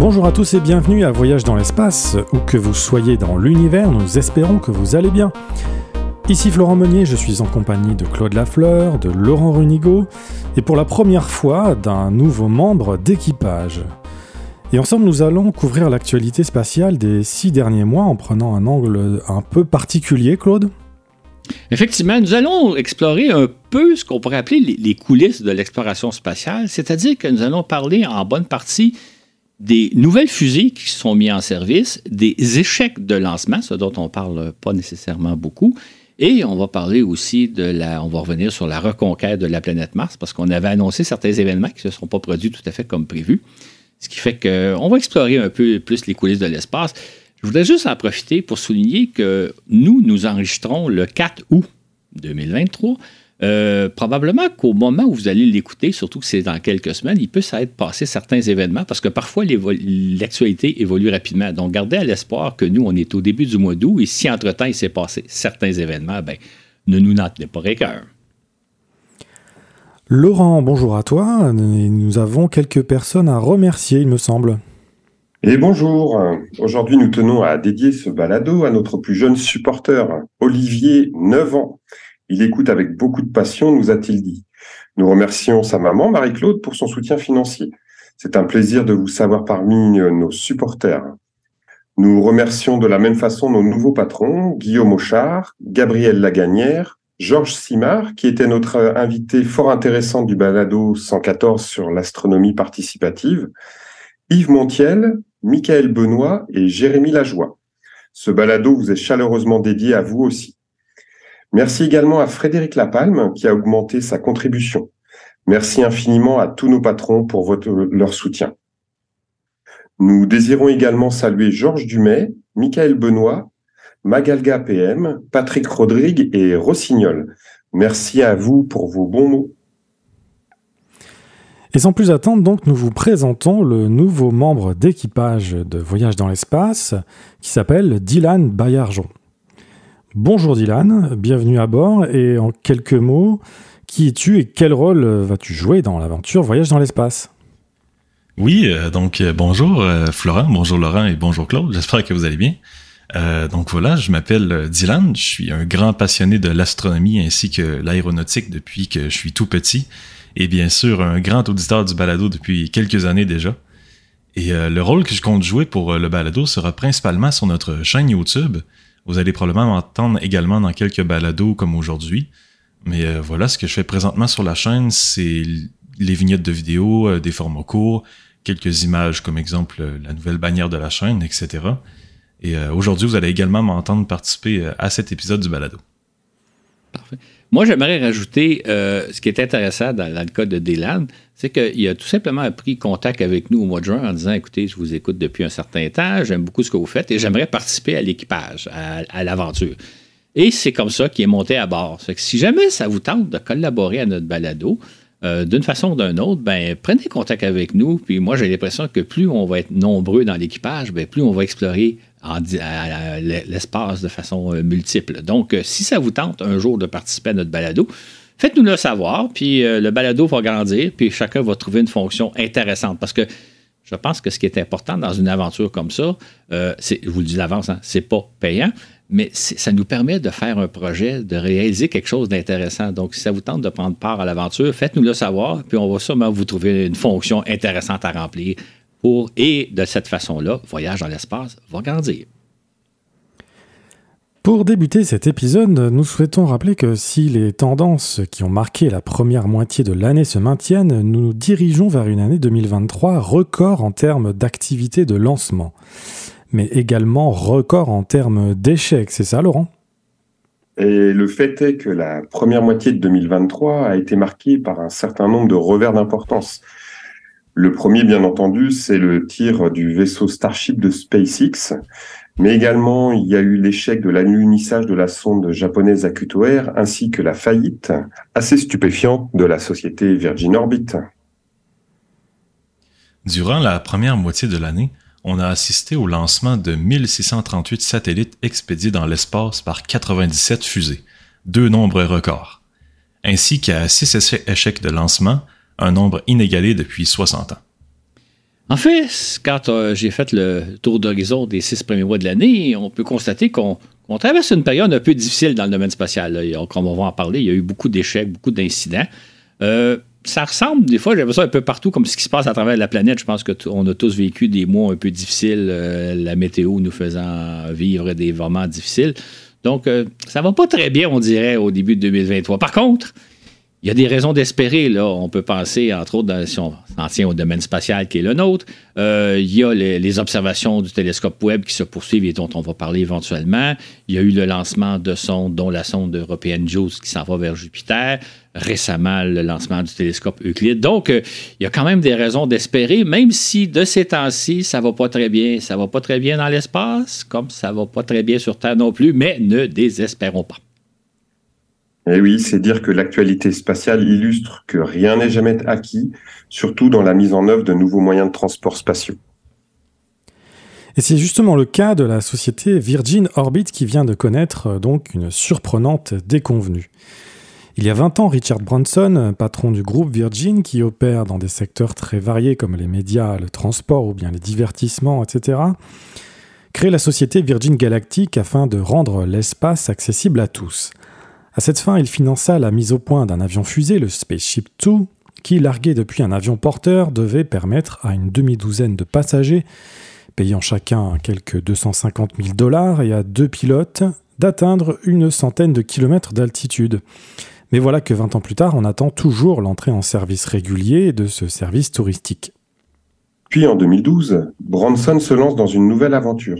Bonjour à tous et bienvenue à Voyage dans l'espace. Où que vous soyez dans l'univers, nous espérons que vous allez bien. Ici Florent Meunier, je suis en compagnie de Claude Lafleur, de Laurent Runigo et pour la première fois d'un nouveau membre d'équipage. Et ensemble, nous allons couvrir l'actualité spatiale des six derniers mois en prenant un angle un peu particulier, Claude. Effectivement, nous allons explorer un peu ce qu'on pourrait appeler les coulisses de l'exploration spatiale, c'est-à-dire que nous allons parler en bonne partie des nouvelles fusées qui sont mises en service, des échecs de lancement, ce dont on ne parle pas nécessairement beaucoup, et on va parler aussi de la, on va revenir sur la reconquête de la planète Mars parce qu'on avait annoncé certains événements qui ne se sont pas produits tout à fait comme prévu. Ce qui fait qu'on va explorer un peu plus les coulisses de l'espace. Je voudrais juste en profiter pour souligner que nous, nous enregistrons le 4 août 2023. Euh, probablement qu'au moment où vous allez l'écouter, surtout que c'est dans quelques semaines, il peut s'être passé certains événements parce que parfois l'actualité évolue rapidement. Donc, gardez à l'espoir que nous, on est au début du mois d'août et si entre-temps il s'est passé certains événements, ben, ne nous n'en tenez pas rigueur. Laurent, bonjour à toi. Nous avons quelques personnes à remercier, il me semble. Et bonjour. Aujourd'hui, nous tenons à dédier ce balado à notre plus jeune supporter, Olivier, 9 ans. Il écoute avec beaucoup de passion, nous a-t-il dit. Nous remercions sa maman, Marie-Claude, pour son soutien financier. C'est un plaisir de vous savoir parmi nos supporters. Nous remercions de la même façon nos nouveaux patrons, Guillaume Auchard, Gabriel Laganière, Georges Simard, qui était notre invité fort intéressant du balado 114 sur l'astronomie participative, Yves Montiel, Michael Benoît et Jérémy Lajoie. Ce balado vous est chaleureusement dédié à vous aussi. Merci également à Frédéric Lapalme qui a augmenté sa contribution. Merci infiniment à tous nos patrons pour leur soutien. Nous désirons également saluer Georges Dumais, Michael Benoît, Magalga PM, Patrick Rodrigue et Rossignol. Merci à vous pour vos bons mots. Et sans plus attendre, donc, nous vous présentons le nouveau membre d'équipage de Voyage dans l'espace qui s'appelle Dylan Bayarjon. Bonjour Dylan, bienvenue à bord et en quelques mots, qui es-tu et quel rôle vas-tu jouer dans l'aventure Voyage dans l'espace? Oui, euh, donc euh, bonjour euh, Florent, bonjour Laurent et bonjour Claude, j'espère que vous allez bien. Donc voilà, je m'appelle Dylan, je suis un grand passionné de l'astronomie ainsi que l'aéronautique depuis que je suis tout petit, et bien sûr un grand auditeur du balado depuis quelques années déjà. Et le rôle que je compte jouer pour le balado sera principalement sur notre chaîne YouTube. Vous allez probablement m'entendre également dans quelques balados comme aujourd'hui. Mais voilà, ce que je fais présentement sur la chaîne, c'est les vignettes de vidéos, des formats courts, quelques images comme exemple la nouvelle bannière de la chaîne, etc. Et euh, aujourd'hui, vous allez également m'entendre participer euh, à cet épisode du balado. Parfait. Moi, j'aimerais rajouter euh, ce qui est intéressant dans, le cas de Dylan, c'est qu'il a tout simplement pris contact avec nous au mois de juin en disant Écoutez, je vous écoute depuis un certain temps, j'aime beaucoup ce que vous faites et j'aimerais participer à l'équipage, à, l'aventure. Et c'est comme ça qu'il est monté à bord. que si jamais ça vous tente de collaborer à notre balado, d'une façon ou d'une autre, ben, prenez contact avec nous. Puis moi, j'ai l'impression que plus on va être nombreux dans l'équipage, ben, plus on va explorer l'espace de façon euh, multiple. Donc, euh, si ça vous tente un jour de participer à notre balado, faites-nous le savoir, puis euh, le balado va grandir, puis chacun va trouver une fonction intéressante. Parce que je pense que ce qui est important dans une aventure comme ça, c'est, je vous le dis d'avance, hein, c'est pas payant, mais ça nous permet de faire un projet, de réaliser quelque chose d'intéressant. Donc, si ça vous tente de prendre part à l'aventure, faites-nous le savoir, puis on va sûrement vous trouver une fonction intéressante à remplir et de cette façon-là, Voyage dans l'espace va grandir. Pour débuter cet épisode, nous souhaitons rappeler que si les tendances qui ont marqué la première moitié de l'année se maintiennent, nous nous dirigeons vers une année 2023 record en termes d'activité de lancement, mais également record en termes d'échecs, c'est ça Laurent? Et le fait est que la première moitié de 2023 a été marquée par un certain nombre de revers d'importance. Le premier, bien entendu, c'est le tir du vaisseau Starship de SpaceX, mais également il y a eu l'échec de l'alunissage de la sonde japonaise Akuto Air, ainsi que la faillite assez stupéfiante de la société Virgin Orbit. Durant la première moitié de l'année, on a assisté au lancement de 1638 satellites expédiés dans l'espace par 97 fusées, deux nombres records, ainsi qu'à 6 échecs de lancement un nombre inégalé depuis 60 ans. En fait, quand euh, j'ai fait le tour d'horizon des six premiers mois de l'année, on peut constater qu'on traverse une période un peu difficile dans le domaine spatial. Comme on va en parler, il y a eu beaucoup d'échecs, beaucoup d'incidents. Euh, ça ressemble, des fois, j'avais ça un peu partout, comme ce qui se passe à travers la planète. Je pense qu'on a tous vécu des mois un peu difficiles, euh, la météo nous faisant vivre des moments difficiles. Donc, ça va pas très bien, on dirait, au début de 2023. Par contre, il y a des raisons d'espérer. Là. On peut penser, entre autres, si on s'en tient au domaine spatial qui est le nôtre, euh, il y a les, observations du télescope Webb qui se poursuivent et dont on va parler éventuellement. Il y a eu le lancement de sondes, dont la sonde européenne JUICE qui s'en va vers Jupiter. Récemment, le lancement du télescope Euclide. Donc, euh, il y a quand même des raisons d'espérer, même si de ces temps-ci, ça va pas très bien. Ça va pas très bien dans l'espace, comme ça va pas très bien sur Terre non plus, mais ne désespérons pas. Et eh oui, c'est dire que l'actualité spatiale illustre que rien n'est jamais acquis, surtout dans la mise en œuvre de nouveaux moyens de transport spatiaux. Et c'est justement le cas de la société Virgin Orbit qui vient de connaître euh, donc une surprenante déconvenue. Il y a 20 ans, Richard Branson, patron du groupe Virgin, qui opère dans des secteurs très variés comme les médias, le transport ou bien les divertissements, etc., crée la société Virgin Galactic afin de rendre l'espace accessible à tous. À cette fin, il finança la mise au point d'un avion-fusée, le Spaceship Two, qui, largué depuis un avion porteur, devait permettre à une demi-douzaine de passagers, payant chacun quelques 250 000 dollars, et à deux pilotes, d'atteindre une centaine de kilomètres d'altitude. Mais voilà que 20 ans plus tard, on attend toujours l'entrée en service régulier de ce service touristique. Puis en 2012, Branson se lance dans une nouvelle aventure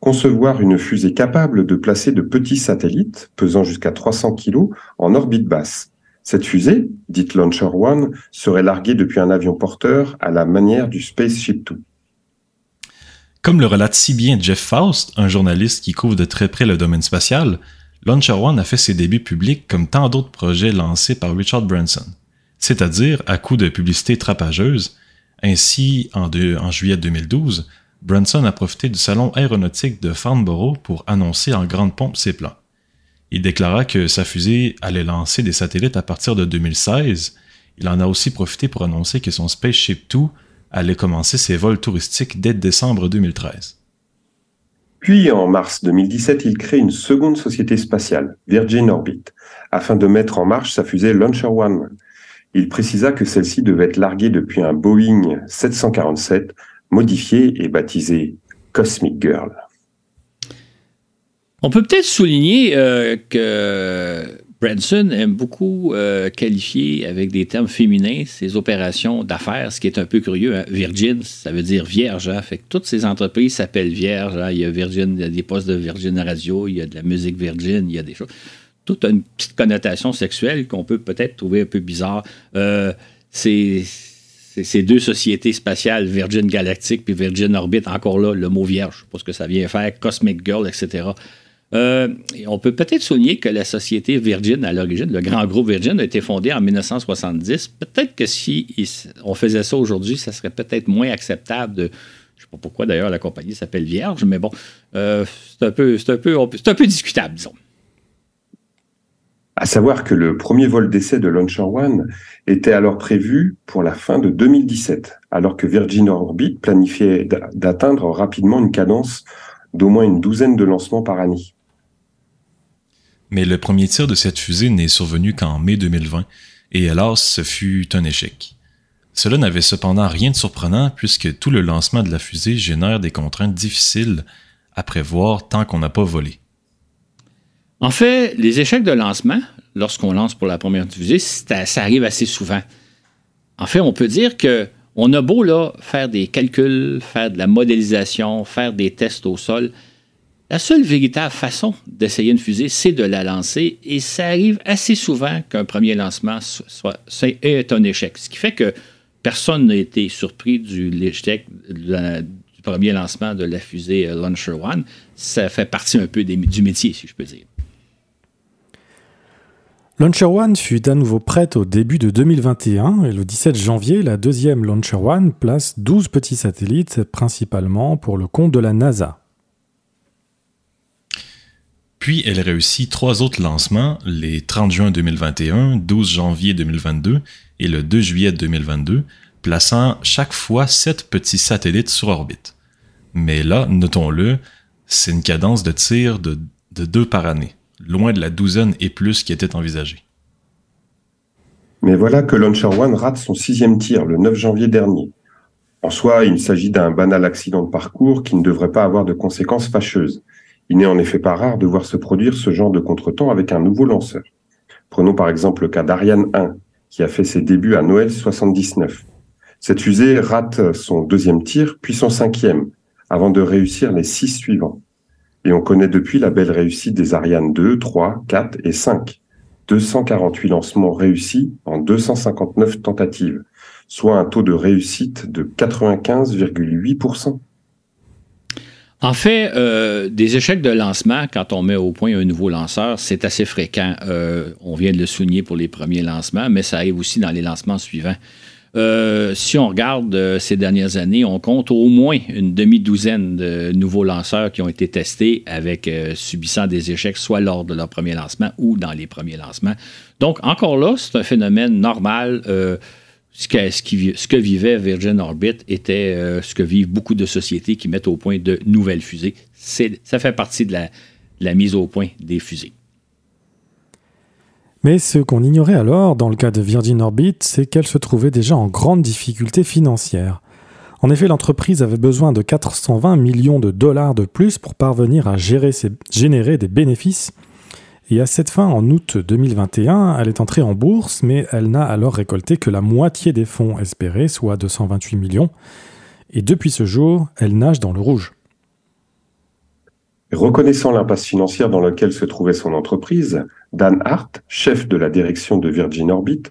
concevoir une fusée capable de placer de petits satellites, pesant jusqu'à 300 kg, en orbite basse. Cette fusée, dite Launcher One, serait larguée depuis un avion porteur à la manière du Spaceship Two. Comme le relate si bien Jeff Faust, un journaliste qui couvre de très près le domaine spatial, Launcher One a fait ses débuts publics comme tant d'autres projets lancés par Richard Branson, c'est-à-dire à coup de publicité trapageuse. Ainsi, en, en juillet 2012, Branson a profité du salon aéronautique de Farnborough pour annoncer en grande pompe ses plans. Il déclara que sa fusée allait lancer des satellites à partir de 2016. Il en a aussi profité pour annoncer que son Spaceship Two allait commencer ses vols touristiques dès décembre 2013. Puis, en mars 2017, il crée une seconde société spatiale, Virgin Orbit, afin de mettre en marche sa fusée Launcher One. Il précisa que celle-ci devait être larguée depuis un Boeing 747 modifié et baptisé Cosmic Girl. On peut peut-être souligner euh, que Branson aime beaucoup euh, qualifier avec des termes féminins ses opérations d'affaires, ce qui est un peu curieux. Hein. Virgin, ça veut dire vierge. Hein. Toutes ces entreprises s'appellent vierges. Hein. Il y a Virgin, il y a des postes de Virgin Radio, il y a de la musique Virgin, il y a des choses. Toute une petite connotation sexuelle qu'on peut peut-être trouver un peu bizarre. Euh, c'est ces deux sociétés spatiales, Virgin Galactic puis Virgin Orbit, encore là, le mot vierge, je sais pas ce que ça vient faire, Cosmic Girl, etc. Euh, on peut peut-être souligner que la société Virgin, à l'origine, le grand groupe Virgin, a été fondé en 1970. Peut-être que si on faisait ça aujourd'hui, ça serait peut-être moins acceptable de. Je ne sais pas pourquoi d'ailleurs la compagnie s'appelle Vierge, mais bon, euh, c'est un peu discutable, disons. À savoir que le premier vol d'essai de Launcher One était alors prévu pour la fin de 2017, alors que Virgin Orbit planifiait d'atteindre rapidement une cadence d'au moins une douzaine de lancements par année. Mais le premier tir de cette fusée n'est survenu qu'en mai 2020, et hélas, ce fut un échec. Cela n'avait cependant rien de surprenant puisque tout le lancement de la fusée génère des contraintes difficiles à prévoir tant qu'on n'a pas volé. En fait, les échecs de lancement, lorsqu'on lance pour la première fusée, ça arrive assez souvent. En fait, on peut dire que on a beau faire des calculs, faire de la modélisation, faire des tests au sol. La seule véritable façon d'essayer une fusée, c'est de la lancer. Et ça arrive assez souvent qu'un premier lancement soit, un échec. Ce qui fait que personne n'a été surpris du premier lancement de la fusée euh, Launcher One. Ça fait partie un peu du métier, si je peux dire. Launcher One fut à nouveau prête au début de 2021 et le 17 janvier, la deuxième Launcher One place 12 petits satellites, principalement pour le compte de la NASA. Puis elle réussit trois autres lancements, les 30 juin 2021, 12 janvier 2022 et le 2 juillet 2022, plaçant chaque fois sept petits satellites sur orbite. Mais là, notons-le, c'est une cadence de tir de, deux par année, loin de la douzaine et plus qui était envisagée. Mais voilà que Launcher One rate son sixième tir le 9 janvier dernier. En soi, il s'agit d'un banal accident de parcours qui ne devrait pas avoir de conséquences fâcheuses. Il n'est en effet pas rare de voir se produire ce genre de contretemps avec un nouveau lanceur. Prenons par exemple le cas d'Ariane 1, qui a fait ses débuts à Noël 79. Cette fusée rate son deuxième tir, puis son cinquième, avant de réussir les six suivants. Et on connaît depuis la belle réussite des Ariane 2, 3, 4 et 5. 248 lancements réussis en 259 tentatives, soit un taux de réussite de 95,8%. En fait, euh, des échecs de lancement, quand on met au point un nouveau lanceur, c'est assez fréquent. Euh, on vient de le souligner pour les premiers lancements, mais ça arrive aussi dans les lancements suivants. Euh, si on regarde ces dernières années, on compte au moins une demi-douzaine de nouveaux lanceurs qui ont été testés avec subissant des échecs soit lors de leur premier lancement ou dans les premiers lancements. Donc, encore là, c'est un phénomène normal ce que, vivait Virgin Orbit était euh, ce que vivent beaucoup de sociétés qui mettent au point de nouvelles fusées. Ça fait partie de la, mise au point des fusées. Mais ce qu'on ignorait alors, dans le cas de Virgin Orbit, c'est qu'elle se trouvait déjà en grande difficulté financière. En effet, l'entreprise avait besoin de 420 millions de dollars de plus pour parvenir à générer des bénéfices et à cette fin, en août 2021, elle est entrée en bourse, mais elle n'a alors récolté que la moitié des fonds espérés, soit 228 millions. Et depuis ce jour, elle nage dans le rouge. Reconnaissant l'impasse financière dans laquelle se trouvait son entreprise, Dan Hart, chef de la direction de Virgin Orbit,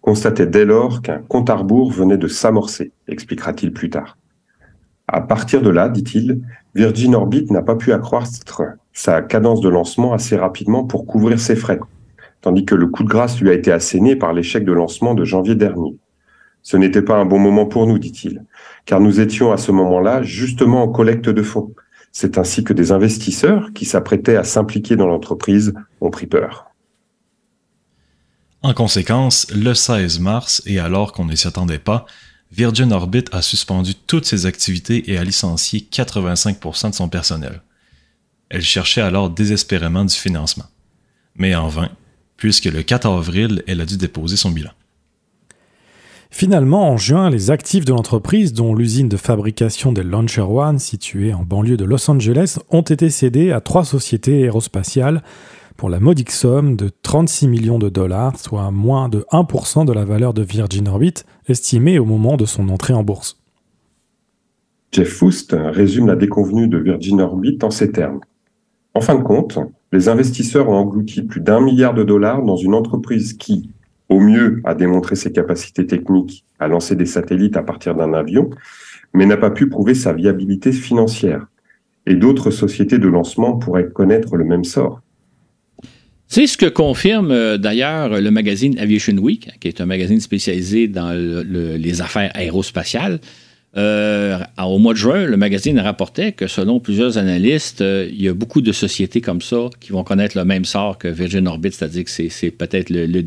constatait dès lors qu'un compte à rebours venait de s'amorcer, expliquera-t-il plus tard. À partir de là, dit-il, Virgin Orbit n'a pas pu accroître sa cadence de lancement assez rapidement pour couvrir ses frais, tandis que le coup de grâce lui a été asséné par l'échec de lancement de janvier dernier. Ce n'était pas un bon moment pour nous, dit-il, car nous étions à ce moment-là justement en collecte de fonds. C'est ainsi que des investisseurs qui s'apprêtaient à s'impliquer dans l'entreprise ont pris peur. En conséquence, le 16 mars, et alors qu'on ne s'y attendait pas, Virgin Orbit a suspendu toutes ses activités et a licencié 85% de son personnel. Elle cherchait alors désespérément du financement. Mais en vain, puisque le 4 avril, elle a dû déposer son bilan. Finalement, en juin, les actifs de l'entreprise, dont l'usine de fabrication des Launcher One, située en banlieue de Los Angeles, ont été cédés à trois sociétés aérospatiales pour la modique somme de 36 millions de dollars, soit moins de 1% de la valeur de Virgin Orbit, estimée au moment de son entrée en bourse. Jeff Foust résume la déconvenue de Virgin Orbit en ces termes. En fin de compte, les investisseurs ont englouti plus d'un milliard de dollars dans une entreprise qui, au mieux, a démontré ses capacités techniques à lancer des satellites à partir d'un avion, mais n'a pas pu prouver sa viabilité financière. Et d'autres sociétés de lancement pourraient connaître le même sort. C'est ce que confirme euh, d'ailleurs le magazine Aviation Week, qui est un magazine spécialisé dans les affaires aérospatiales. Euh, au mois de juin, le magazine rapportait que selon plusieurs analystes, euh, il y a beaucoup de sociétés comme ça qui vont connaître le même sort que Virgin Orbit, c'est-à-dire que c'est peut-être le,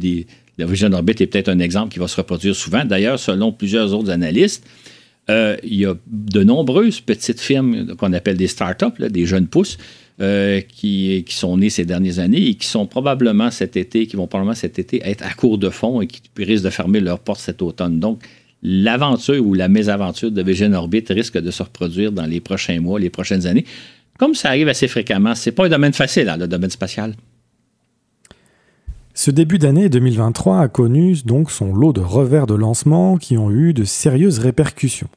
Virgin Orbit est peut-être un exemple qui va se reproduire souvent. D'ailleurs, selon plusieurs autres analystes, euh, il y a de nombreuses petites firmes qu'on appelle des startups, des jeunes pousses, qui, qui, sont nées ces dernières années et qui sont probablement cet été, qui vont probablement cet été être à court de fonds et qui risquent de fermer leurs portes cet automne. Donc, l'aventure ou la mésaventure de Virgin Orbit risque de se reproduire dans les prochains mois, les prochaines années. Comme ça arrive assez fréquemment, c'est pas un domaine facile, hein, le domaine spatial. Ce début d'année 2023 a connu donc son lot de revers de lancement qui ont eu de sérieuses répercussions.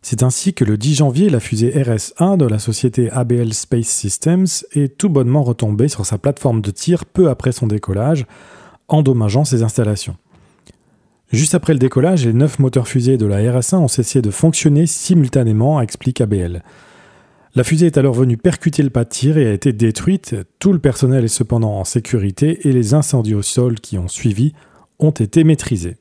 C'est ainsi que le 10 janvier, la fusée RS-1 de la société ABL Space Systems est tout bonnement retombée sur sa plateforme de tir peu après son décollage, endommageant ses installations. Juste après le décollage, les neuf moteurs fusées de la RS-1 ont cessé de fonctionner simultanément, explique ABL. La fusée est alors venue percuter le pas de tir et a été détruite. Tout le personnel est cependant en sécurité et les incendies au sol qui ont suivi ont été maîtrisés.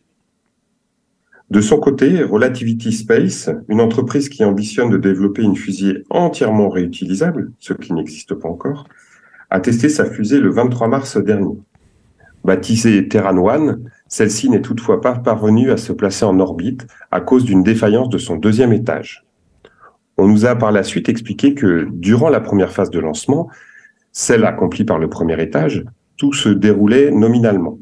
De son côté, Relativity Space, une entreprise qui ambitionne de développer une fusée entièrement réutilisable, ce qui n'existe pas encore, a testé sa fusée le 23 mars dernier. Baptisée Terran One, Celle-ci n'est toutefois pas parvenue à se placer en orbite à cause d'une défaillance de son deuxième étage. On nous a par la suite expliqué que durant la première phase de lancement, celle accomplie par le premier étage, tout se déroulait nominalement.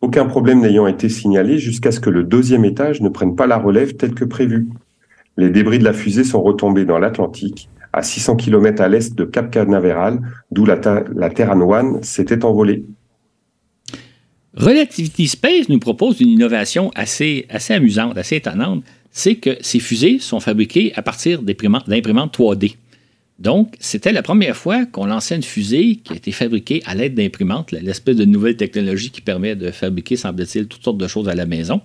Aucun problème n'ayant été signalé jusqu'à ce que le deuxième étage ne prenne pas la relève telle que prévu. Les débris de la fusée sont retombés dans l'Atlantique, à 600 km à l'est de Cap Canaveral, d'où la, la Terran One s'était envolée. Relativity Space nous propose une innovation assez, assez amusante, assez étonnante. C'est que ces fusées sont fabriquées à partir d'imprimantes 3D. Donc, c'était la première fois qu'on lançait une fusée qui a été fabriquée à l'aide d'imprimantes, l'espèce de nouvelle technologie qui permet de fabriquer, semble-t-il, toutes sortes de choses à la maison.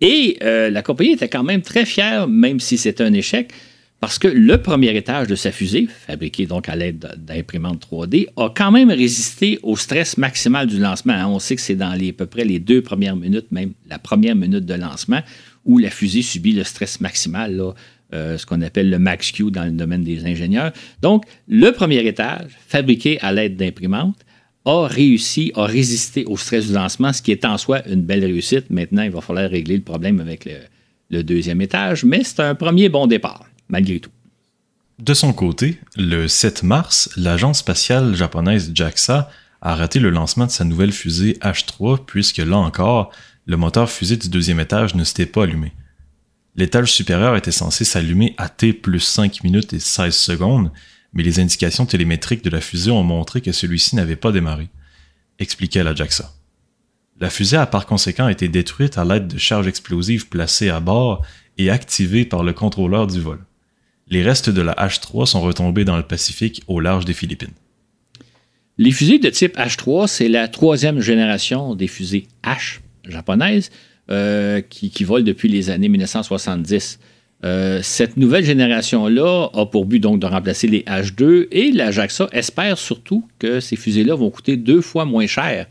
Et euh, la compagnie était quand même très fière, même si c'était un échec, parce que le premier étage de sa fusée, fabriqué donc à l'aide d'imprimantes 3D, a quand même résisté au stress maximal du lancement. On sait que c'est dans les, à peu près les deux premières minutes, même la première minute de lancement, où la fusée subit le stress maximal, euh, ce qu'on appelle le max Q dans le domaine des ingénieurs. Donc, le premier étage, fabriqué à l'aide d'imprimantes, a réussi, a résisté au stress du lancement, ce qui est en soi une belle réussite. Maintenant, il va falloir régler le problème avec le deuxième étage, mais c'est un premier bon départ malgré tout. De son côté, le 7 mars, l'agence spatiale japonaise JAXA a raté le lancement de sa nouvelle fusée H3 puisque là encore, le moteur fusée du deuxième étage ne s'était pas allumé. L'étage supérieur était censé s'allumer à T plus 5 minutes et 16 secondes, mais les indications télémétriques de la fusée ont montré que celui-ci n'avait pas démarré, expliquait la JAXA. La fusée a par conséquent été détruite à l'aide de charges explosives placées à bord et activées par le contrôleur du vol. Les restes de la H3 sont retombés dans le Pacifique au large des Philippines. Les fusées de type H3, c'est la troisième génération des fusées H japonaises euh, qui, volent depuis les années 1970. Euh, cette nouvelle génération-là a pour but donc de remplacer les H2 et la JAXA espère surtout que ces fusées-là vont coûter deux fois moins cher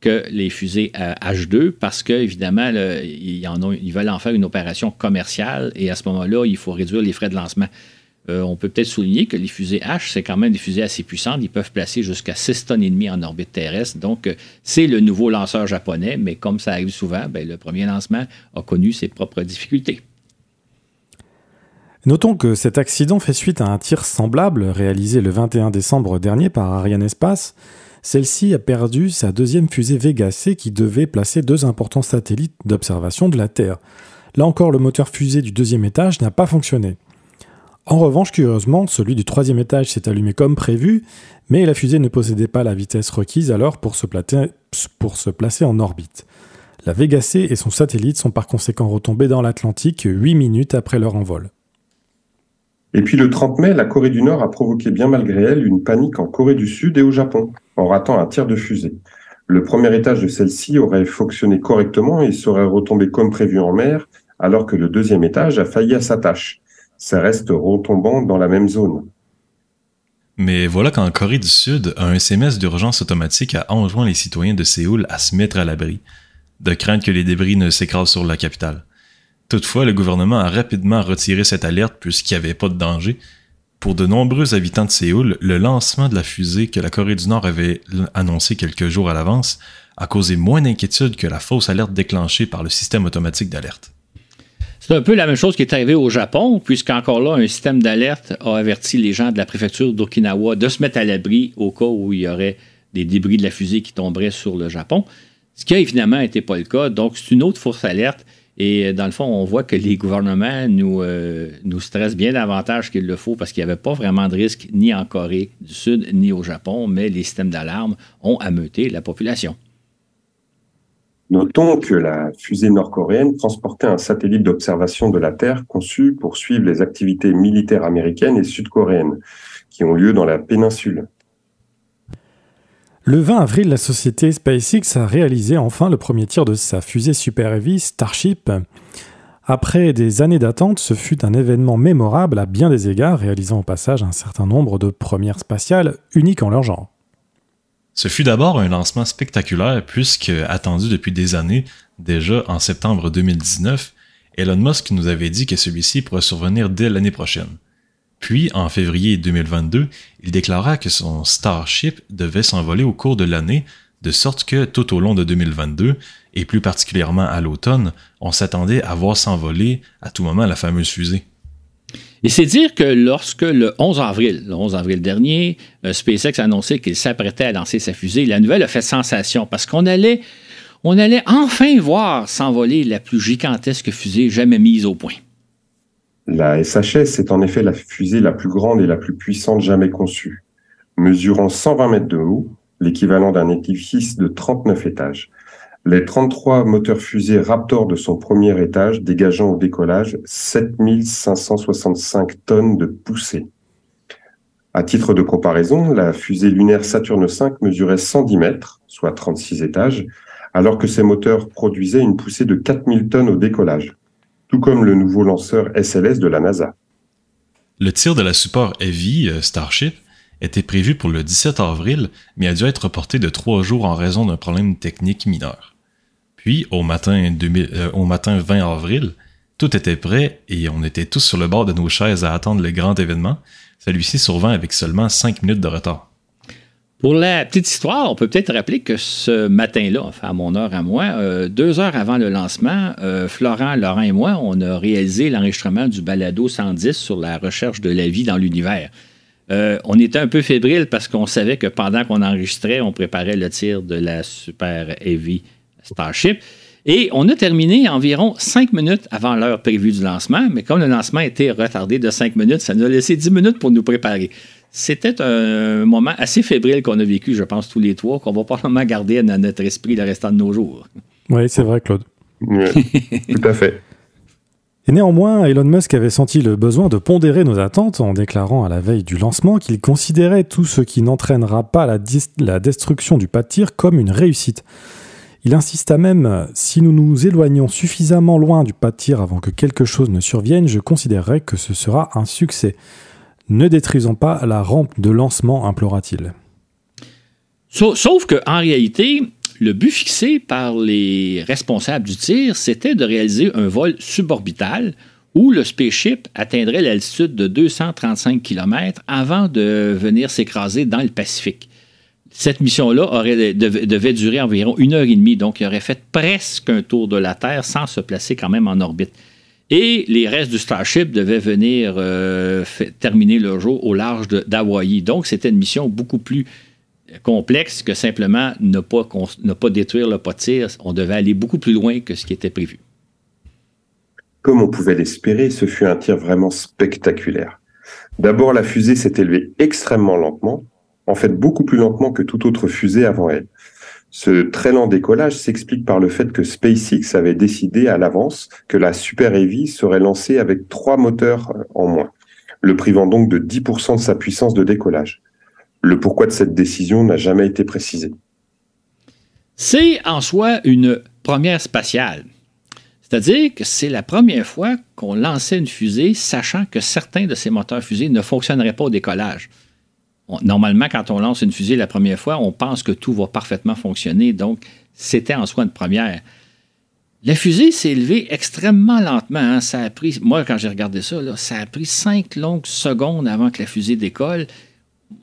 que les fusées H2 parce qu'évidemment, ils, ils veulent en faire une opération commerciale et à ce moment-là, il faut réduire les frais de lancement. Euh, on peut peut-être souligner que les fusées H, c'est quand même des fusées assez puissantes. Ils peuvent placer jusqu'à 6 tonnes et demie en orbite terrestre. Donc, euh, c'est le nouveau lanceur japonais, mais comme ça arrive souvent, ben, le premier lancement a connu ses propres difficultés. Notons que cet accident fait suite à un tir semblable réalisé le 21 décembre dernier par Ariane Espace celle-ci a perdu sa deuxième fusée Vega C qui devait placer deux importants satellites d'observation de la Terre. Là encore, le moteur fusée du deuxième étage n'a pas fonctionné. En revanche, curieusement, celui du troisième étage s'est allumé comme prévu, mais la fusée ne possédait pas la vitesse requise alors pour se, placer en orbite. La Vega C et son satellite sont par conséquent retombés dans l'Atlantique 8 minutes après leur envol. Et puis le 30 mai, la Corée du Nord a provoqué bien malgré elle une panique en Corée du Sud et au Japon, en ratant un tir de fusée. Le premier étage de celle-ci aurait fonctionné correctement et serait retombé comme prévu en mer, alors que le deuxième étage a failli à sa tâche. Ça reste retombant dans la même zone. Mais voilà qu'en Corée du Sud, un SMS d'urgence automatique a enjoint les citoyens de Séoul à se mettre à l'abri, de crainte que les débris ne s'écrasent sur la capitale. Toutefois, le gouvernement a rapidement retiré cette alerte puisqu'il n'y avait pas de danger. Pour de nombreux habitants de Séoul, le lancement de la fusée que la Corée du Nord avait annoncé quelques jours à l'avance a causé moins d'inquiétude que la fausse alerte déclenchée par le système automatique d'alerte. C'est un peu la même chose qui est arrivée au Japon, puisqu'encore là, un système d'alerte a averti les gens de la préfecture d'Okinawa de se mettre à l'abri au cas où il y aurait des débris de la fusée qui tomberaient sur le Japon. Ce qui a évidemment été pas le cas. Donc, c'est une autre fausse alerte et euh, dans le fond, on voit que les gouvernements nous, euh, nous stressent bien davantage qu'il le faut parce qu'il n'y avait pas vraiment de risque ni en Corée du Sud ni au Japon, mais les systèmes d'alarme ont ameuté la population. Notons que la fusée nord-coréenne transportait un satellite d'observation de la Terre conçu pour suivre les activités militaires américaines et sud-coréennes qui ont lieu dans la péninsule. Le 20 avril, la société SpaceX a réalisé enfin le premier tir de sa fusée Super Heavy Starship. Après des années d'attente, ce fut un événement mémorable à bien des égards, réalisant au passage un certain nombre de premières spatiales uniques en leur genre. Ce fut d'abord un lancement spectaculaire puisque, attendu depuis des années, déjà en septembre 2019, Elon Musk nous avait dit que celui-ci pourrait survenir dès l'année prochaine. Puis, en février 2022, il déclara que son Starship devait s'envoler au cours de l'année, de sorte que tout au long de 2022, et plus particulièrement à l'automne, on s'attendait à voir s'envoler à tout moment la fameuse fusée. Et c'est dire que lorsque le 11 avril, le 11 avril dernier, euh, SpaceX a annoncé qu'il s'apprêtait à lancer sa fusée, la nouvelle a fait sensation parce qu'on allait, on allait enfin voir s'envoler la plus gigantesque fusée jamais mise au point. La SHS est en effet la fusée la plus grande et la plus puissante jamais conçue. Mesurant 120 mètres de haut, l'équivalent d'un édifice de 39 étages. Les 33 moteurs fusées Raptor de son premier étage dégageant au décollage 7565 tonnes de poussée. À titre de comparaison, la fusée lunaire Saturne V mesurait 110 mètres, soit 36 étages, alors que ses moteurs produisaient une poussée de 4000 tonnes au décollage, tout comme le nouveau lanceur SLS de la NASA. Le tir de la support Heavy euh, Starship était prévu pour le 17 avril, mais a dû être reporté de trois jours en raison d'un problème technique mineur. Puis, au matin, euh, au matin 20 avril, tout était prêt et on était tous sur le bord de nos chaises à attendre le grand événement. Celui-ci survint avec seulement cinq minutes de retard. Pour la petite histoire, on peut peut-être rappeler que ce matin-là, à mon heure à moi, euh, deux heures avant le lancement, euh, Florent, Laurent et moi, on a réalisé l'enregistrement du balado 110 sur la recherche de la vie dans l'univers. Euh, on était un peu fébrile parce qu'on savait que pendant qu'on enregistrait, on préparait le tir de la Super Heavy Starship. Et on a terminé environ cinq minutes avant l'heure prévue du lancement, mais comme le lancement était retardé de cinq minutes, ça nous a laissé dix minutes pour nous préparer. C'était un moment assez fébrile qu'on a vécu, je pense, tous les trois, qu'on va probablement garder dans notre esprit le restant de nos jours. Oui, c'est vrai, Claude. tout à fait. Et néanmoins, Elon Musk avait senti le besoin de pondérer nos attentes en déclarant à la veille du lancement qu'il considérait tout ce qui n'entraînera pas la, destruction du pas de tir comme une réussite. Il insista même si nous nous éloignons suffisamment loin du pas de tir avant que quelque chose ne survienne, je considérerais que ce sera un succès. Ne détruisons pas la rampe de lancement, implora-t-il. Sauf qu'en réalité, le but fixé par les responsables du tir, c'était de réaliser un vol suborbital où le spaceship atteindrait l'altitude de 235 km avant de venir s'écraser dans le Pacifique. Cette mission-là devait durer environ une heure et demie, donc il aurait fait presque un tour de la Terre sans se placer quand même en orbite. Et les restes du Starship devaient venir euh, terminer leur jour au large d'Hawaï. Donc, c'était une mission beaucoup plus complexe que simplement ne pas, ne pas détruire le pas de tir. On devait aller beaucoup plus loin que ce qui était prévu. Comme on pouvait l'espérer, ce fut un tir vraiment spectaculaire. D'abord, la fusée s'est élevée extrêmement lentement, en fait beaucoup plus lentement que toute autre fusée avant elle. Ce très lent décollage s'explique par le fait que SpaceX avait décidé à l'avance que la Super Heavy serait lancée avec trois moteurs en moins, le privant donc de 10% de sa puissance de décollage. Le pourquoi de cette décision n'a jamais été précisé. C'est en soi une première spatiale. C'est-à-dire que c'est la première fois qu'on lançait une fusée sachant que certains de ces moteurs fusées ne fonctionneraient pas au décollage normalement, quand on lance une fusée la première fois, on pense que tout va parfaitement fonctionner. Donc, c'était en soi une première. La fusée s'est élevée extrêmement lentement. Hein. Ça a pris, moi, quand j'ai regardé ça, ça a pris cinq longues secondes avant que la fusée décolle.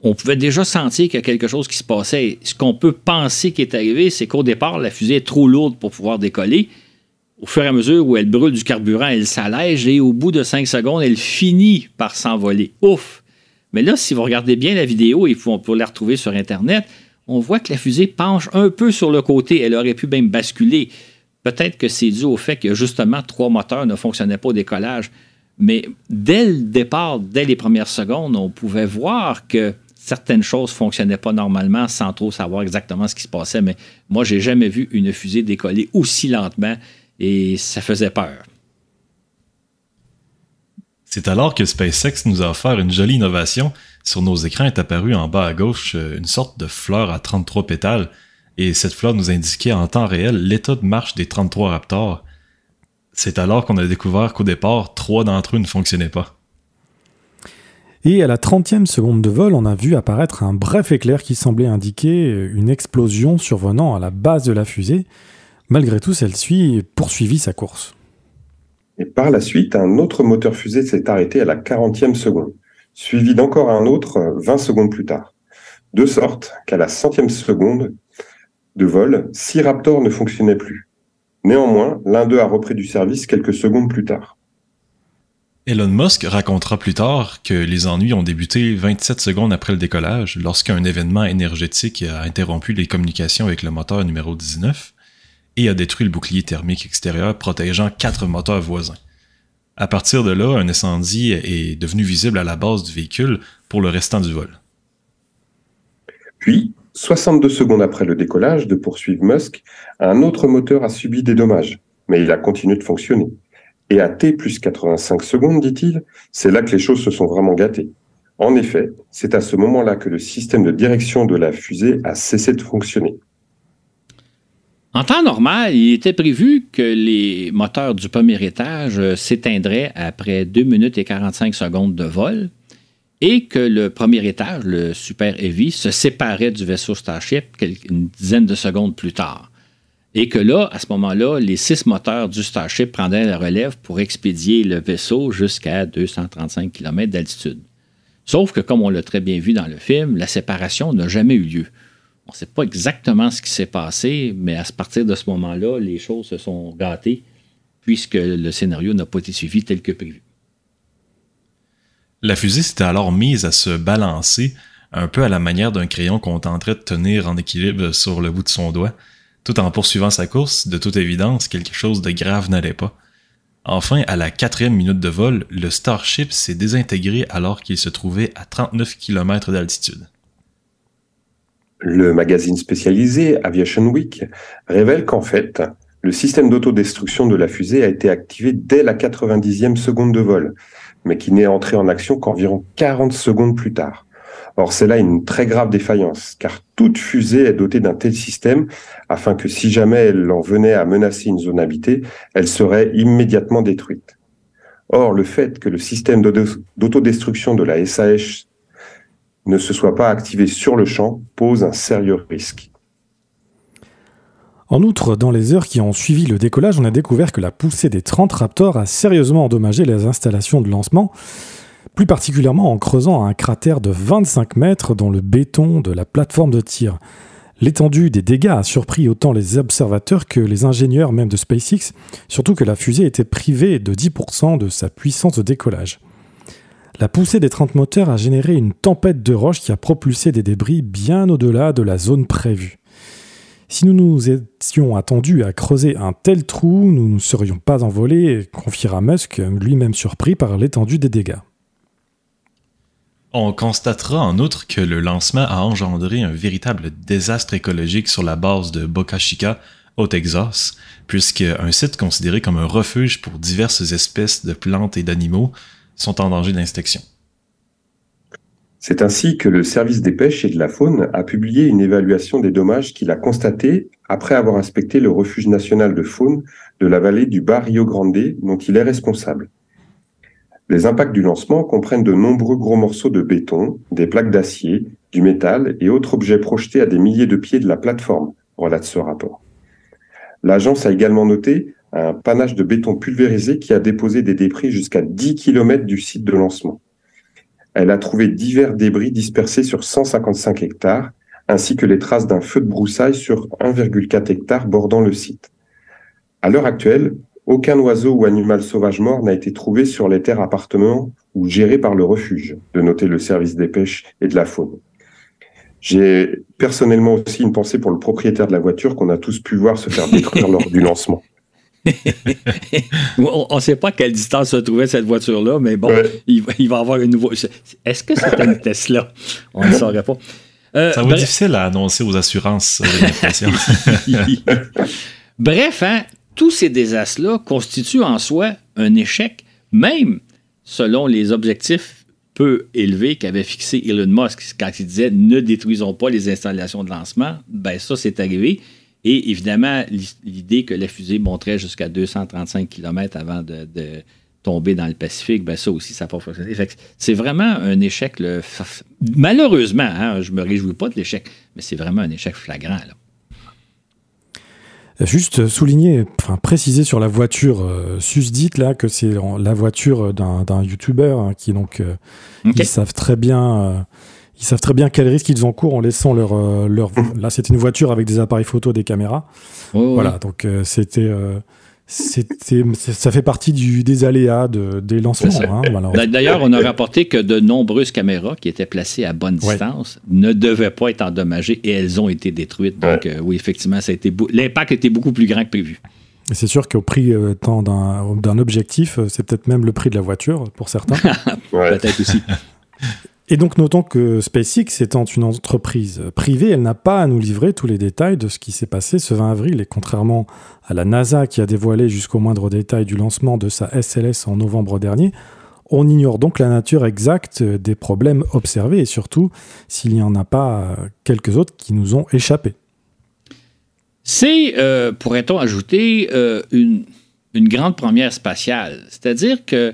On pouvait déjà sentir qu'il y a quelque chose qui se passait. Ce qu'on peut penser qui est arrivé, c'est qu'au départ, la fusée est trop lourde pour pouvoir décoller. Au fur et à mesure où elle brûle du carburant, elle s'allège et au bout de cinq secondes, elle finit par s'envoler. Ouf! Mais là, si vous regardez bien la vidéo, et on peut la retrouver sur Internet, on voit que la fusée penche un peu sur le côté. Elle aurait pu même basculer. Peut-être que c'est dû au fait que justement trois moteurs ne fonctionnaient pas au décollage. Mais dès le départ, dès les premières secondes, on pouvait voir que certaines choses ne fonctionnaient pas normalement sans trop savoir exactement ce qui se passait. Mais moi, j'ai jamais vu une fusée décoller aussi lentement et ça faisait peur. C'est alors que SpaceX nous a offert une jolie innovation. Sur nos écrans est apparue en bas à gauche euh, une sorte de fleur à 33 pétales, et cette fleur nous indiquait en temps réel l'état de marche des 33 Raptors. C'est alors qu'on a découvert qu'au départ, trois d'entre eux ne fonctionnaient pas. Et à la 30e seconde de vol, on a vu apparaître un bref éclair qui semblait indiquer une explosion survenant à la base de la fusée. Malgré tout, celle-ci poursuivit sa course. Et par la suite, un autre moteur fusée s'est arrêté à la 40e seconde, suivi d'encore un autre 20 secondes plus tard. De sorte qu'à la centième seconde, de vol, six Raptors ne fonctionnaient plus. Néanmoins, l'un d'eux a repris du service quelques secondes plus tard. Elon Musk racontera plus tard que les ennuis ont débuté 27 secondes après le décollage, lorsqu'un événement énergétique a interrompu les communications avec le moteur numéro 19 et a détruit le bouclier thermique extérieur protégeant quatre moteurs voisins. À partir de là, un incendie est devenu visible à la base du véhicule pour le restant du vol. Puis, 62 secondes après le décollage de poursuivre Musk, un autre moteur a subi des dommages, mais il a continué de fonctionner. Et à T plus 85 secondes, dit-il, c'est là que les choses se sont vraiment gâtées. En effet, c'est à ce moment-là que le système de direction de la fusée a cessé de fonctionner. En temps normal, il était prévu que les moteurs du premier étage euh, s'éteindraient après 2 minutes et 45 secondes de vol et que le premier étage, le Super Heavy, se séparait du vaisseau Starship une dizaine de secondes plus tard. Et que là, à ce moment-là, les six moteurs du Starship prendraient la relève pour expédier le vaisseau jusqu'à 235 km d'altitude. Sauf que, comme on l'a très bien vu dans le film, la séparation n'a jamais eu lieu. On ne sait pas exactement ce qui s'est passé, mais à partir de ce moment-là, les choses se sont gâtées puisque le scénario n'a pas été suivi tel que prévu. La fusée s'était alors mise à se balancer, un peu à la manière d'un crayon qu'on tenterait de tenir en équilibre sur le bout de son doigt. Tout en poursuivant sa course, de toute évidence, quelque chose de grave n'allait pas. Enfin, à la quatrième minute de vol, le Starship s'est désintégré alors qu'il se trouvait à 39 km d'altitude. Le magazine spécialisé Aviation Week révèle qu'en fait, le système d'autodestruction de la fusée a été activé dès la 90e seconde de vol, mais qui n'est entré en action qu'environ 40 secondes plus tard. Or, c'est là une très grave défaillance, car toute fusée est dotée d'un tel système afin que si jamais elle en venait à menacer une zone habitée, elle serait immédiatement détruite. Or, le fait que le système d'autodestruction de la SAS ne se soit pas activé sur le champ pose un sérieux risque. En outre, dans les heures qui ont suivi le décollage, on a découvert que la poussée des 30 Raptors a sérieusement endommagé les installations de lancement, plus particulièrement en creusant un cratère de 25 mètres dans le béton de la plateforme de tir. L'étendue des dégâts a surpris autant les observateurs que les ingénieurs même de SpaceX, surtout que la fusée était privée de 10% de sa puissance de décollage. La poussée des 30 moteurs a généré une tempête de roches qui a propulsé des débris bien au-delà de la zone prévue. Si nous nous étions attendus à creuser un tel trou, nous ne serions pas envolés, confiera Musk, lui-même surpris par l'étendue des dégâts. On constatera en outre que le lancement a engendré un véritable désastre écologique sur la base de Boca Chica, au Texas, puisque un site considéré comme un refuge pour diverses espèces de plantes et d'animaux sont en danger d'inspection. C'est ainsi que le service des pêches et de la faune a publié une évaluation des dommages qu'il a constatés après avoir inspecté le refuge national de faune de la vallée du Bas Rio Grande dont il est responsable. Les impacts du lancement comprennent de nombreux gros morceaux de béton, des plaques d'acier, du métal et autres objets projetés à des milliers de pieds de la plateforme, relate ce rapport. L'agence a également noté un panache de béton pulvérisé qui a déposé des débris jusqu'à 10 km du site de lancement. Elle a trouvé divers débris dispersés sur 155 hectares, ainsi que les traces d'un feu de broussailles sur 1,4 hectare bordant le site. À l'heure actuelle, aucun oiseau ou animal sauvage mort n'a été trouvé sur les terres appartements ou gérées par le refuge, de noter le service des pêches et de la faune. J'ai personnellement aussi une pensée pour le propriétaire de la voiture qu'on a tous pu voir se faire détruire lors du lancement. on ne sait pas à quelle distance se trouvait cette voiture-là, mais bon, il, va, avoir une nouveau. Est-ce que c'était une Tesla? On ne saurait pas. Euh, ça va être difficile à annoncer aux assurances, Bref, hein, tous ces désastres-là constituent en soi un échec, même selon les objectifs peu élevés qu'avait fixé Elon Musk quand il disait ne détruisons pas les installations de lancement. Ben ça, c'est arrivé. Et évidemment, l'idée que la fusée monterait jusqu'à 235 km avant de, tomber dans le Pacifique, ben ça aussi, ça n'a pas fonctionné. C'est vraiment un échec. malheureusement, hein, je ne me réjouis pas de l'échec, mais c'est vraiment un échec flagrant. Juste souligner, enfin préciser sur la voiture euh, susdite là que c'est la voiture d'un YouTuber hein, qui donc euh, ils savent très bien euh, ils savent très bien quel risque ils encourent en laissant leur. euh, leur... Là, c'était une voiture avec des appareils photo, des caméras. Ouais. Voilà, donc euh, c'était. euh, c'était, c'est- ça fait partie du, des aléas de, des lancements. Hein, D'ailleurs, on a rapporté que de nombreuses caméras qui étaient placées à bonne Ouais. distance ne devaient pas être endommagées et elles ont été détruites. Donc, euh, oui, effectivement, ça a été bou- l'impact était beaucoup plus grand que prévu. C'est sûr qu'au prix euh, tant d'un, d'un objectif, c'est peut-être même le prix de la voiture pour certains. Ouais. Peut-être aussi. Et donc notons que SpaceX étant une entreprise privée, elle n'a pas à nous livrer tous les détails de ce qui s'est passé ce 20 avril. Et contrairement à la NASA qui a dévoilé jusqu'au moindre détail du lancement de sa SLS en novembre dernier, on ignore donc la nature exacte des problèmes observés et surtout s'il n'y en a pas quelques autres qui nous ont échappé. C'est, euh, pourrait-on ajouter, euh, une, une grande première spatiale. C'est-à-dire que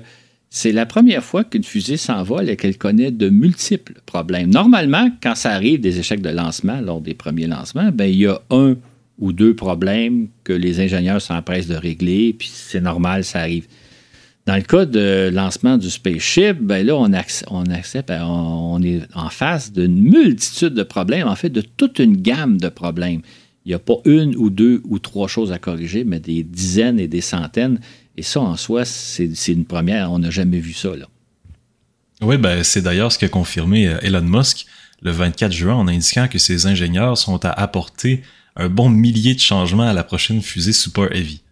c'est la première fois qu'une fusée s'envole et qu'elle connaît de multiples problèmes. Normalement, quand ça arrive des échecs de lancement lors des premiers lancements, ben, il y a un ou deux problèmes que les ingénieurs s'empressent de régler, puis c'est normal, ça arrive. Dans le cas de lancement du spaceship, ben là, on, on, on est en face d'une multitude de problèmes, en fait, de toute une gamme de problèmes. Il n'y a pas une ou deux ou trois choses à corriger, mais des dizaines et des centaines. Et ça, en soi, c'est une première. On n'a jamais vu ça. Là. Oui, ben, c'est d'ailleurs ce qu'a confirmé euh, Elon Musk le 24 juin en indiquant que ses ingénieurs sont à apporter un bon millier de changements à la prochaine fusée Super Heavy.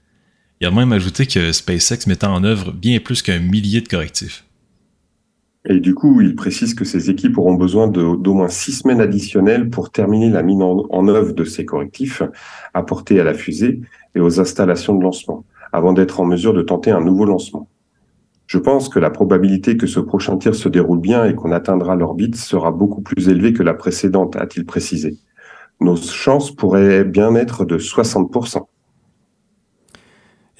Il a même ajouté que SpaceX mettait en œuvre bien plus qu'un millier de correctifs. Et du coup, il précise que ces équipes auront besoin d'au moins six semaines additionnelles pour terminer la mise en, en œuvre de ces correctifs apportés à la fusée et aux installations de lancement, avant d'être en mesure de tenter un nouveau lancement. Je pense que la probabilité que ce prochain tir se déroule bien et qu'on atteindra l'orbite sera beaucoup plus élevée que la précédente, a-t-il précisé. Nos chances pourraient bien être de 60%.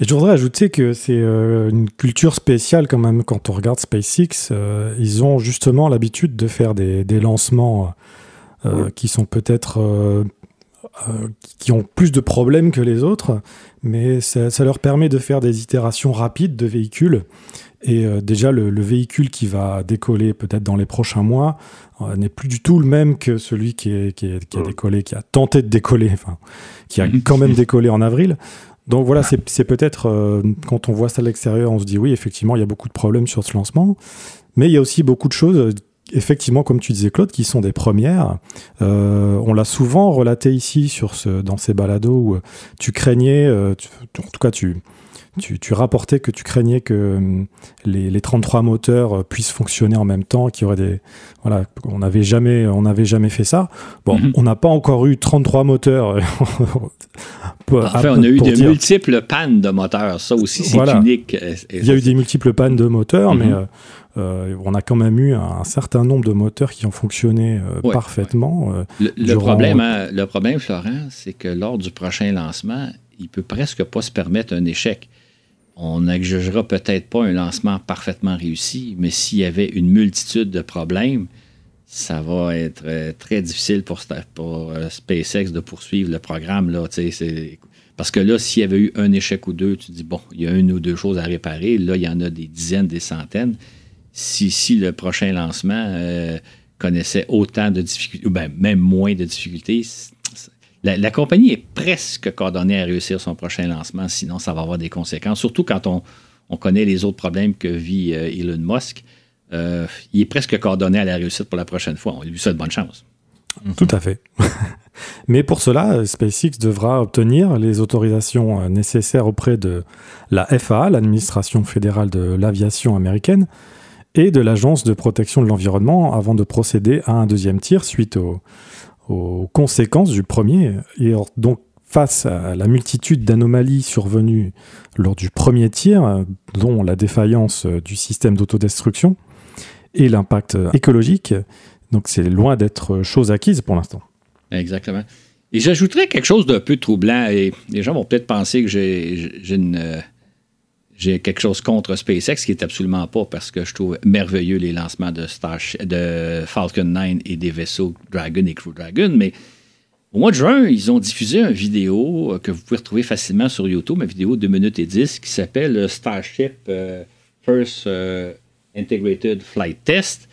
Et je voudrais ajouter que c'est euh, une culture spéciale quand même quand on regarde SpaceX. euh, ils ont justement l'habitude de faire des, des lancements euh, qui sont peut-être euh, euh, qui ont plus de problèmes que les autres, mais ça, ça leur permet de faire des itérations rapides de véhicules. Et euh, déjà, le, le véhicule qui va décoller peut-être dans les prochains mois euh, n'est plus du tout le même que celui qui, est, qui, est- qui a décollé, qui a tenté de décoller, enfin, qui a quand même décollé en avril. Donc voilà, c'est peut-être, euh, quand on voit ça de l'extérieur, on se dit oui, effectivement, il y a beaucoup de problèmes sur ce lancement. Mais il y a aussi beaucoup de choses, euh, effectivement, comme tu disais, Claude, qui sont des premières. Euh, on l'a souvent relaté ici sur ce, dans ces balados où tu craignais, euh, en tout cas, tu, tu, tu rapportais que tu craignais que euh, les, les 33 moteurs euh, puissent fonctionner en même temps, qu'il y aurait des. Voilà, on n'avait jamais, on n'avait jamais fait ça. Bon, Mhm. on n'a pas encore eu 33 moteurs. Pour- Enfin, on a eu pour de dire- multiples pannes de moteurs. Ça aussi, c'est Voilà. unique. euh, et Il y a eu des multiples pannes de moteurs, Mhm. mais euh, euh, on a quand même eu un, certain nombre de moteurs qui ont fonctionné euh, Ouais, parfaitement. euh, Le, problème, hein, le problème, Florent, c'est que lors du prochain lancement, il peut presque pas se permettre un échec. On n'exigera peut-être pas un lancement parfaitement réussi, mais s'il y avait une multitude de problèmes, ça va être euh, très difficile pour, euh, SpaceX de poursuivre le programme. Là, parce que là, s'il y avait eu un échec ou deux, tu dis, bon, il y a une ou deux choses à réparer. Là, il y en a des dizaines, des centaines. Si, si le prochain lancement euh, connaissait autant de difficultés, ou ben, même moins de difficultés, la, compagnie est presque coordonnée à réussir son prochain lancement, sinon ça va avoir des conséquences. Surtout quand on, on connaît les autres problèmes que vit euh, Elon Musk. Euh, il est presque coordonné à la réussite pour la prochaine fois. On lui souhaite bonne chance. Tout à fait. Mais pour cela, SpaceX devra obtenir les autorisations euh, nécessaires auprès de la FAA, l'administration fédérale de l'aviation américaine, et de l'Agence de protection de l'environnement avant de procéder à un deuxième tir suite aux, aux conséquences du premier. Et donc, face à la multitude d'anomalies survenues lors du premier tir, dont la défaillance du système d'autodestruction et l'impact écologique, donc c'est loin d'être chose acquise pour l'instant. Exactement. Et j'ajouterais quelque chose d'un peu troublant. Et les gens vont peut-être penser que j'ai j'ai une, euh, j'ai quelque chose contre SpaceX, ce qui est absolument pas, parce que je trouve merveilleux les lancements de, de Falcon 9 et des vaisseaux Dragon et Crew Dragon. Mais au mois de juin, ils ont diffusé une vidéo euh, que vous pouvez retrouver facilement sur YouTube, une vidéo de 2 minutes et 10 qui s'appelle euh, Starship euh, First Integrated Flight Test.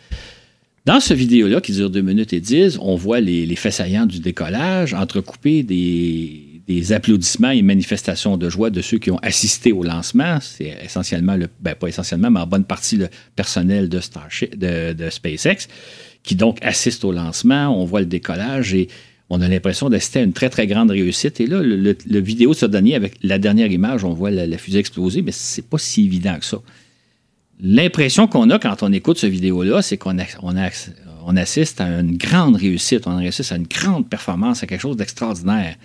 Dans ce vidéo-là, qui dure 2 minutes et 10, on voit les, les faits saillants du décollage, entrecoupés des, des, applaudissements et manifestations de joie de ceux qui ont assisté au lancement. C'est essentiellement, le, ben pas essentiellement, mais en bonne partie le personnel de, de, de SpaceX, qui donc assiste au lancement. On voit le décollage et on a l'impression d'assister à une très, très grande réussite. Et là, le, vidéo se donne avec la dernière image, on voit la, fusée exploser, mais c'est pas si évident que ça. L'impression qu'on a quand on écoute ce vidéo-là, c'est qu'on on, on assiste à une grande réussite, on assiste à une grande performance, à quelque chose d'extraordinaire.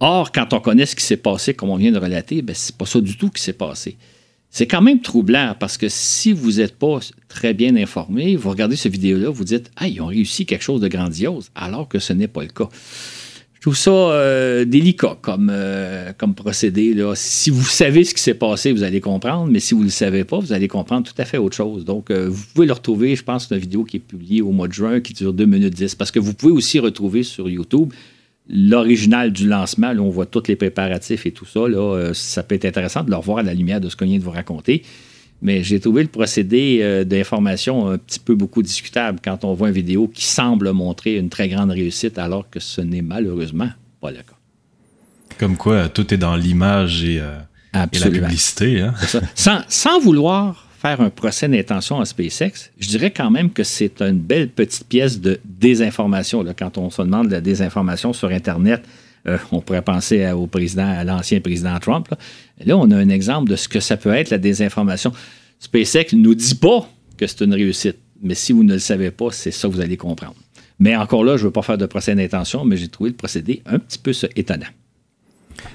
Or, quand on connaît ce qui s'est passé, comme on vient de relater, ben, c'est pas ça du tout qui s'est passé. C'est quand même troublant parce que si vous n'êtes pas très bien informé, vous regardez cette vidéo-là, vous dites Ah, ils ont réussi quelque chose de grandiose, alors que ce n'est pas le cas. Je trouve ça euh, délicat comme, euh, comme procédé. Là. Si vous savez ce qui s'est passé, vous allez comprendre, mais si vous ne le savez pas, vous allez comprendre tout à fait autre chose. Donc, euh, vous pouvez le retrouver, je pense, une vidéo qui est publiée au mois de juin, qui dure 2 minutes 10, parce que vous pouvez aussi retrouver sur YouTube l'original du lancement. Là, on voit tous les préparatifs et tout ça. Là, ça peut être intéressant de le revoir à la lumière de ce qu'on vient de vous raconter. Mais j'ai trouvé le procédé euh, d'information un petit peu beaucoup discutable quand on voit une vidéo qui semble montrer une très grande réussite alors que ce n'est malheureusement pas le cas. Comme quoi, tout est dans l'image et, euh, la publicité. Hein? Sans, sans, vouloir faire un procès d'intention à SpaceX, je dirais quand même que c'est une belle petite pièce de désinformation. Là, quand on se demande de la désinformation sur Internet, euh, on pourrait penser au président, à l'ancien président Trump. Là. on a un exemple de ce que ça peut être la désinformation. SpaceX ne nous dit pas que c'est une réussite, mais si vous ne le savez pas, c'est ça que vous allez comprendre. Mais encore là, je ne veux pas faire de procès d'intention, mais j'ai trouvé le procédé un petit peu étonnant.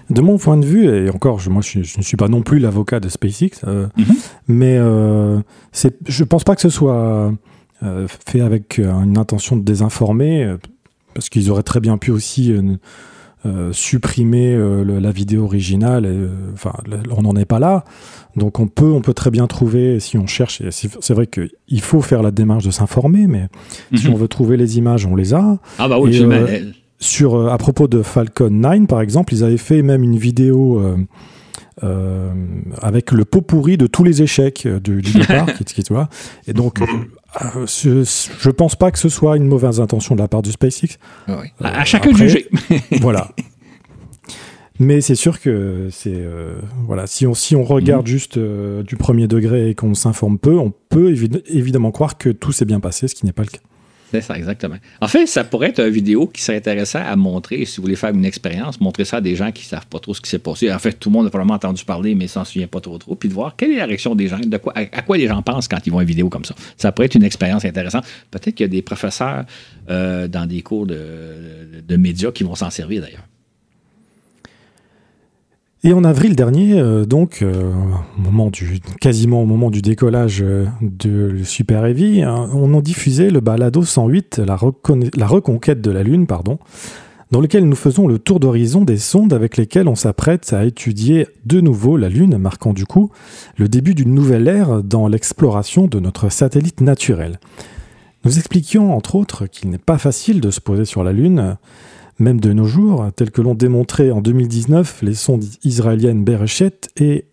De mon point de vue, et encore, je, moi je, ne suis pas non plus l'avocat de SpaceX, euh, mm-hmm. mais euh, je ne pense pas que ce soit fait avec une intention de désinformer, parce qu'ils auraient très bien pu aussi euh, supprimer euh, la vidéo originale. Euh, enfin, on n'en est pas là. Donc on peut, on peut très bien trouver, si on cherche, c'est vrai qu'il faut faire la démarche de s'informer, mais si mhm. on veut trouver les images, on les a. Ah bah oui, sur, à propos de Falcon 9, par exemple, ils avaient fait même une vidéo avec le pot pourri de tous les échecs du, départ, qui, tu vois. Et donc, je, je pense pas que ce soit une mauvaise intention de la part du SpaceX. Ah à, chacun de juger. voilà. Mais c'est sûr que c'est euh, voilà si on si on regarde mhm. juste euh, du premier degré et qu'on s'informe peu, on peut évidemment croire que tout s'est bien passé, ce qui n'est pas le cas. C'est ça, exactement. En fait, ça pourrait être une vidéo qui serait intéressant à montrer, si vous voulez faire une expérience, montrer ça à des gens qui ne savent pas trop ce qui s'est passé. En fait, tout le monde a probablement entendu parler, mais s'en souvient pas trop trop, puis de voir quelle est la réaction des gens, de quoi, à, quoi les gens pensent quand ils voient une vidéo comme ça. Ça pourrait être une expérience intéressante. Peut-être qu'il y a des professeurs euh, dans des cours de médias qui vont s'en servir d'ailleurs. Et en avril dernier, euh, donc, euh, quasiment au moment du décollage euh, de Super Heavy, hein, on a diffusé le balado 108, la, la, reconquête de la Lune, pardon, dans lequel nous faisons le tour d'horizon des sondes avec lesquelles on s'apprête à étudier de nouveau la Lune, marquant du coup le début d'une nouvelle ère dans l'exploration de notre satellite naturel. Nous expliquions entre autres qu'il n'est pas facile de se poser sur la Lune, même de nos jours, tel que l'ont démontré en 2019 les sondes israéliennes Bereshet et,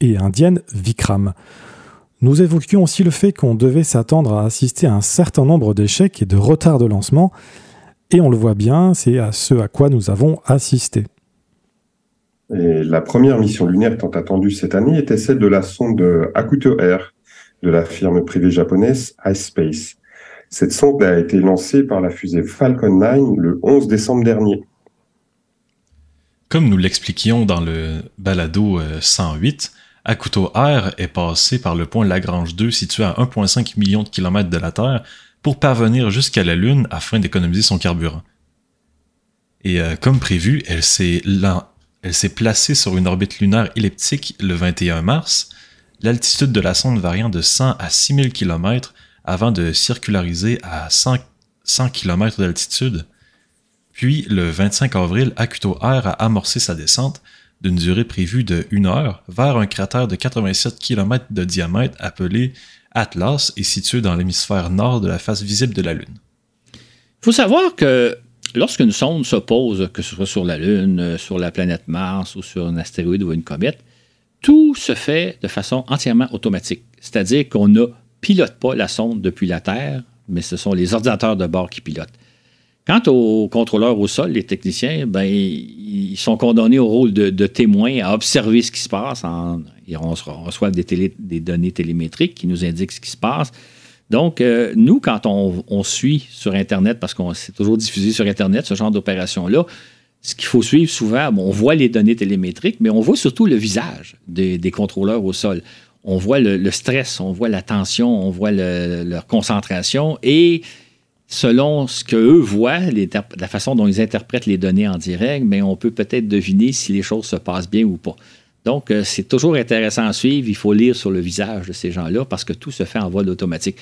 et indiennes Vikram. Nous évoquions aussi le fait qu'on devait s'attendre à assister à un certain nombre d'échecs et de retards de lancement, et on le voit bien, c'est à ce à quoi nous avons assisté. la première mission lunaire tant attendue cette année était celle de la sonde Akuto Air de la firme privée japonaise iSpace. Cette sonde a été lancée par la fusée Falcon 9 le 11 décembre dernier. Comme nous l'expliquions dans le balado 108, euh, Akuto Air est passé par le point Lagrange 2 situé à 1,5 million de kilomètres de la Terre pour parvenir jusqu'à la Lune afin d'économiser son carburant. Et euh, comme prévu, elle s'est, placée sur une orbite lunaire elliptique le 21 mars, l'altitude de la sonde variant de 100 à 6000 km avant de circulariser à 100, km d'altitude. Puis, le 25 avril, Akuto Air a amorcé sa descente d'une durée prévue de 1 heure vers un cratère de 87 km de diamètre appelé Atlas et situé dans l'hémisphère nord de la face visible de la Lune. Il faut savoir que lorsqu'une sonde se pose, que ce soit sur la Lune, sur la planète Mars ou sur un astéroïde ou une comète, tout se fait de façon entièrement automatique. C'est-à-dire qu'on a pilote pas la sonde depuis la Terre mais ce sont les ordinateurs de bord qui pilotent. Quant aux contrôleurs au sol, les techniciens, ben, ils sont condamnés au rôle de, témoins à observer ce qui se passe. En, on des, données télémétriques qui nous indiquent ce qui se passe. Donc, euh, nous, quand on, suit sur Internet, parce qu'on s'est toujours diffusé sur Internet ce genre d'opération-là, ce qu'il faut suivre souvent, on voit les données télémétriques, mais on voit surtout le visage des, contrôleurs au sol. On voit le, stress, on voit la tension, on voit leur concentration et selon ce qu'eux voient, la façon dont ils interprètent les données en direct, mais on peut peut-être deviner si les choses se passent bien ou pas. Donc, euh, c'est toujours intéressant à suivre. Il faut lire sur le visage de ces gens-là parce que tout se fait en vol automatique.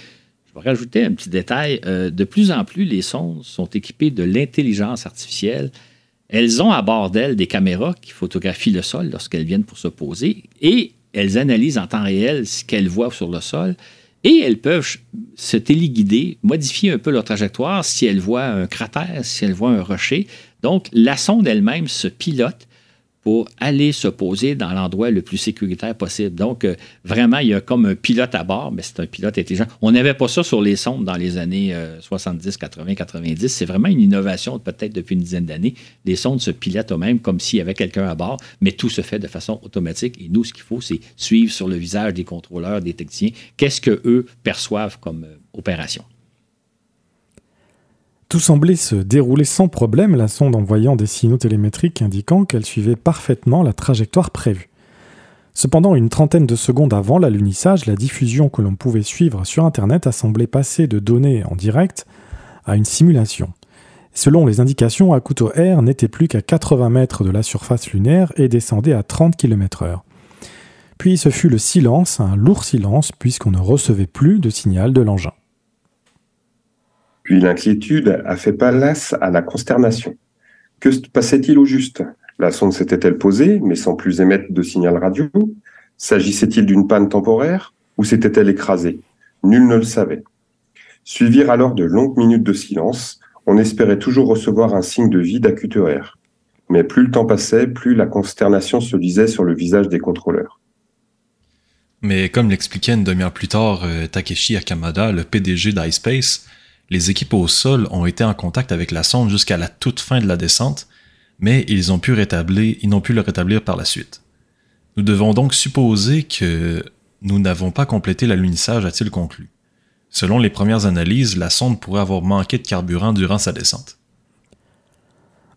Je vais rajouter un petit détail. Euh, de plus en plus, les sondes sont équipées de l'intelligence artificielle. Elles ont à bord d'elles des caméras qui photographient le sol lorsqu'elles viennent pour se poser et elles analysent en temps réel ce qu'elles voient sur le sol et elles peuvent se téléguider, modifier un peu leur trajectoire si elles voient un cratère, si elles voient un rocher. Donc, la sonde elle-même se pilote pour aller se poser dans l'endroit le plus sécuritaire possible. Donc, euh, vraiment, il y a comme un pilote à bord, mais c'est un pilote intelligent. On n'avait pas ça sur les sondes dans les années 70, 80, 90. C'est vraiment une innovation, peut-être depuis une dizaine d'années. Les sondes se pilotent eux-mêmes comme s'il y avait quelqu'un à bord, mais tout se fait de façon automatique. Et nous, ce qu'il faut, c'est suivre sur le visage des contrôleurs, des techniciens, qu'est-ce qu'eux perçoivent comme euh, opération. Tout semblait se dérouler sans problème, la sonde envoyant des signaux télémétriques indiquant qu'elle suivait parfaitement la trajectoire prévue. Cependant, une trentaine de secondes avant l'alunissage, la diffusion que l'on pouvait suivre sur Internet a semblé passer de données en direct à une simulation. Selon les indications, Akuto Air n'était plus qu'à 80 mètres de la surface lunaire et descendait à 30 km/h. Puis ce fut le silence, un lourd silence, puisqu'on ne recevait plus de signal de l'engin. Puis l'inquiétude a fait place à la consternation. Que se passait-il au juste? La sonde s'était-elle posée, mais sans plus émettre de signal radio? S'agissait-il d'une panne temporaire ou s'était-elle écrasée? Nul ne le savait. Suivirent alors de longues minutes de silence. On espérait toujours recevoir un signe de vie d'air. Mais plus le temps passait, plus la consternation se lisait sur le visage des contrôleurs. Mais comme l'expliquait une demi-heure plus tard euh, Takeshi Akamada, le PDG d'iSpace, les équipes au sol ont été en contact avec la sonde jusqu'à la toute fin de la descente, mais ils ont pu n'ont pu le rétablir par la suite. Nous devons donc supposer que nous n'avons pas complété l'alunissage, a-t-il conclu. Selon les premières analyses, la sonde pourrait avoir manqué de carburant durant sa descente.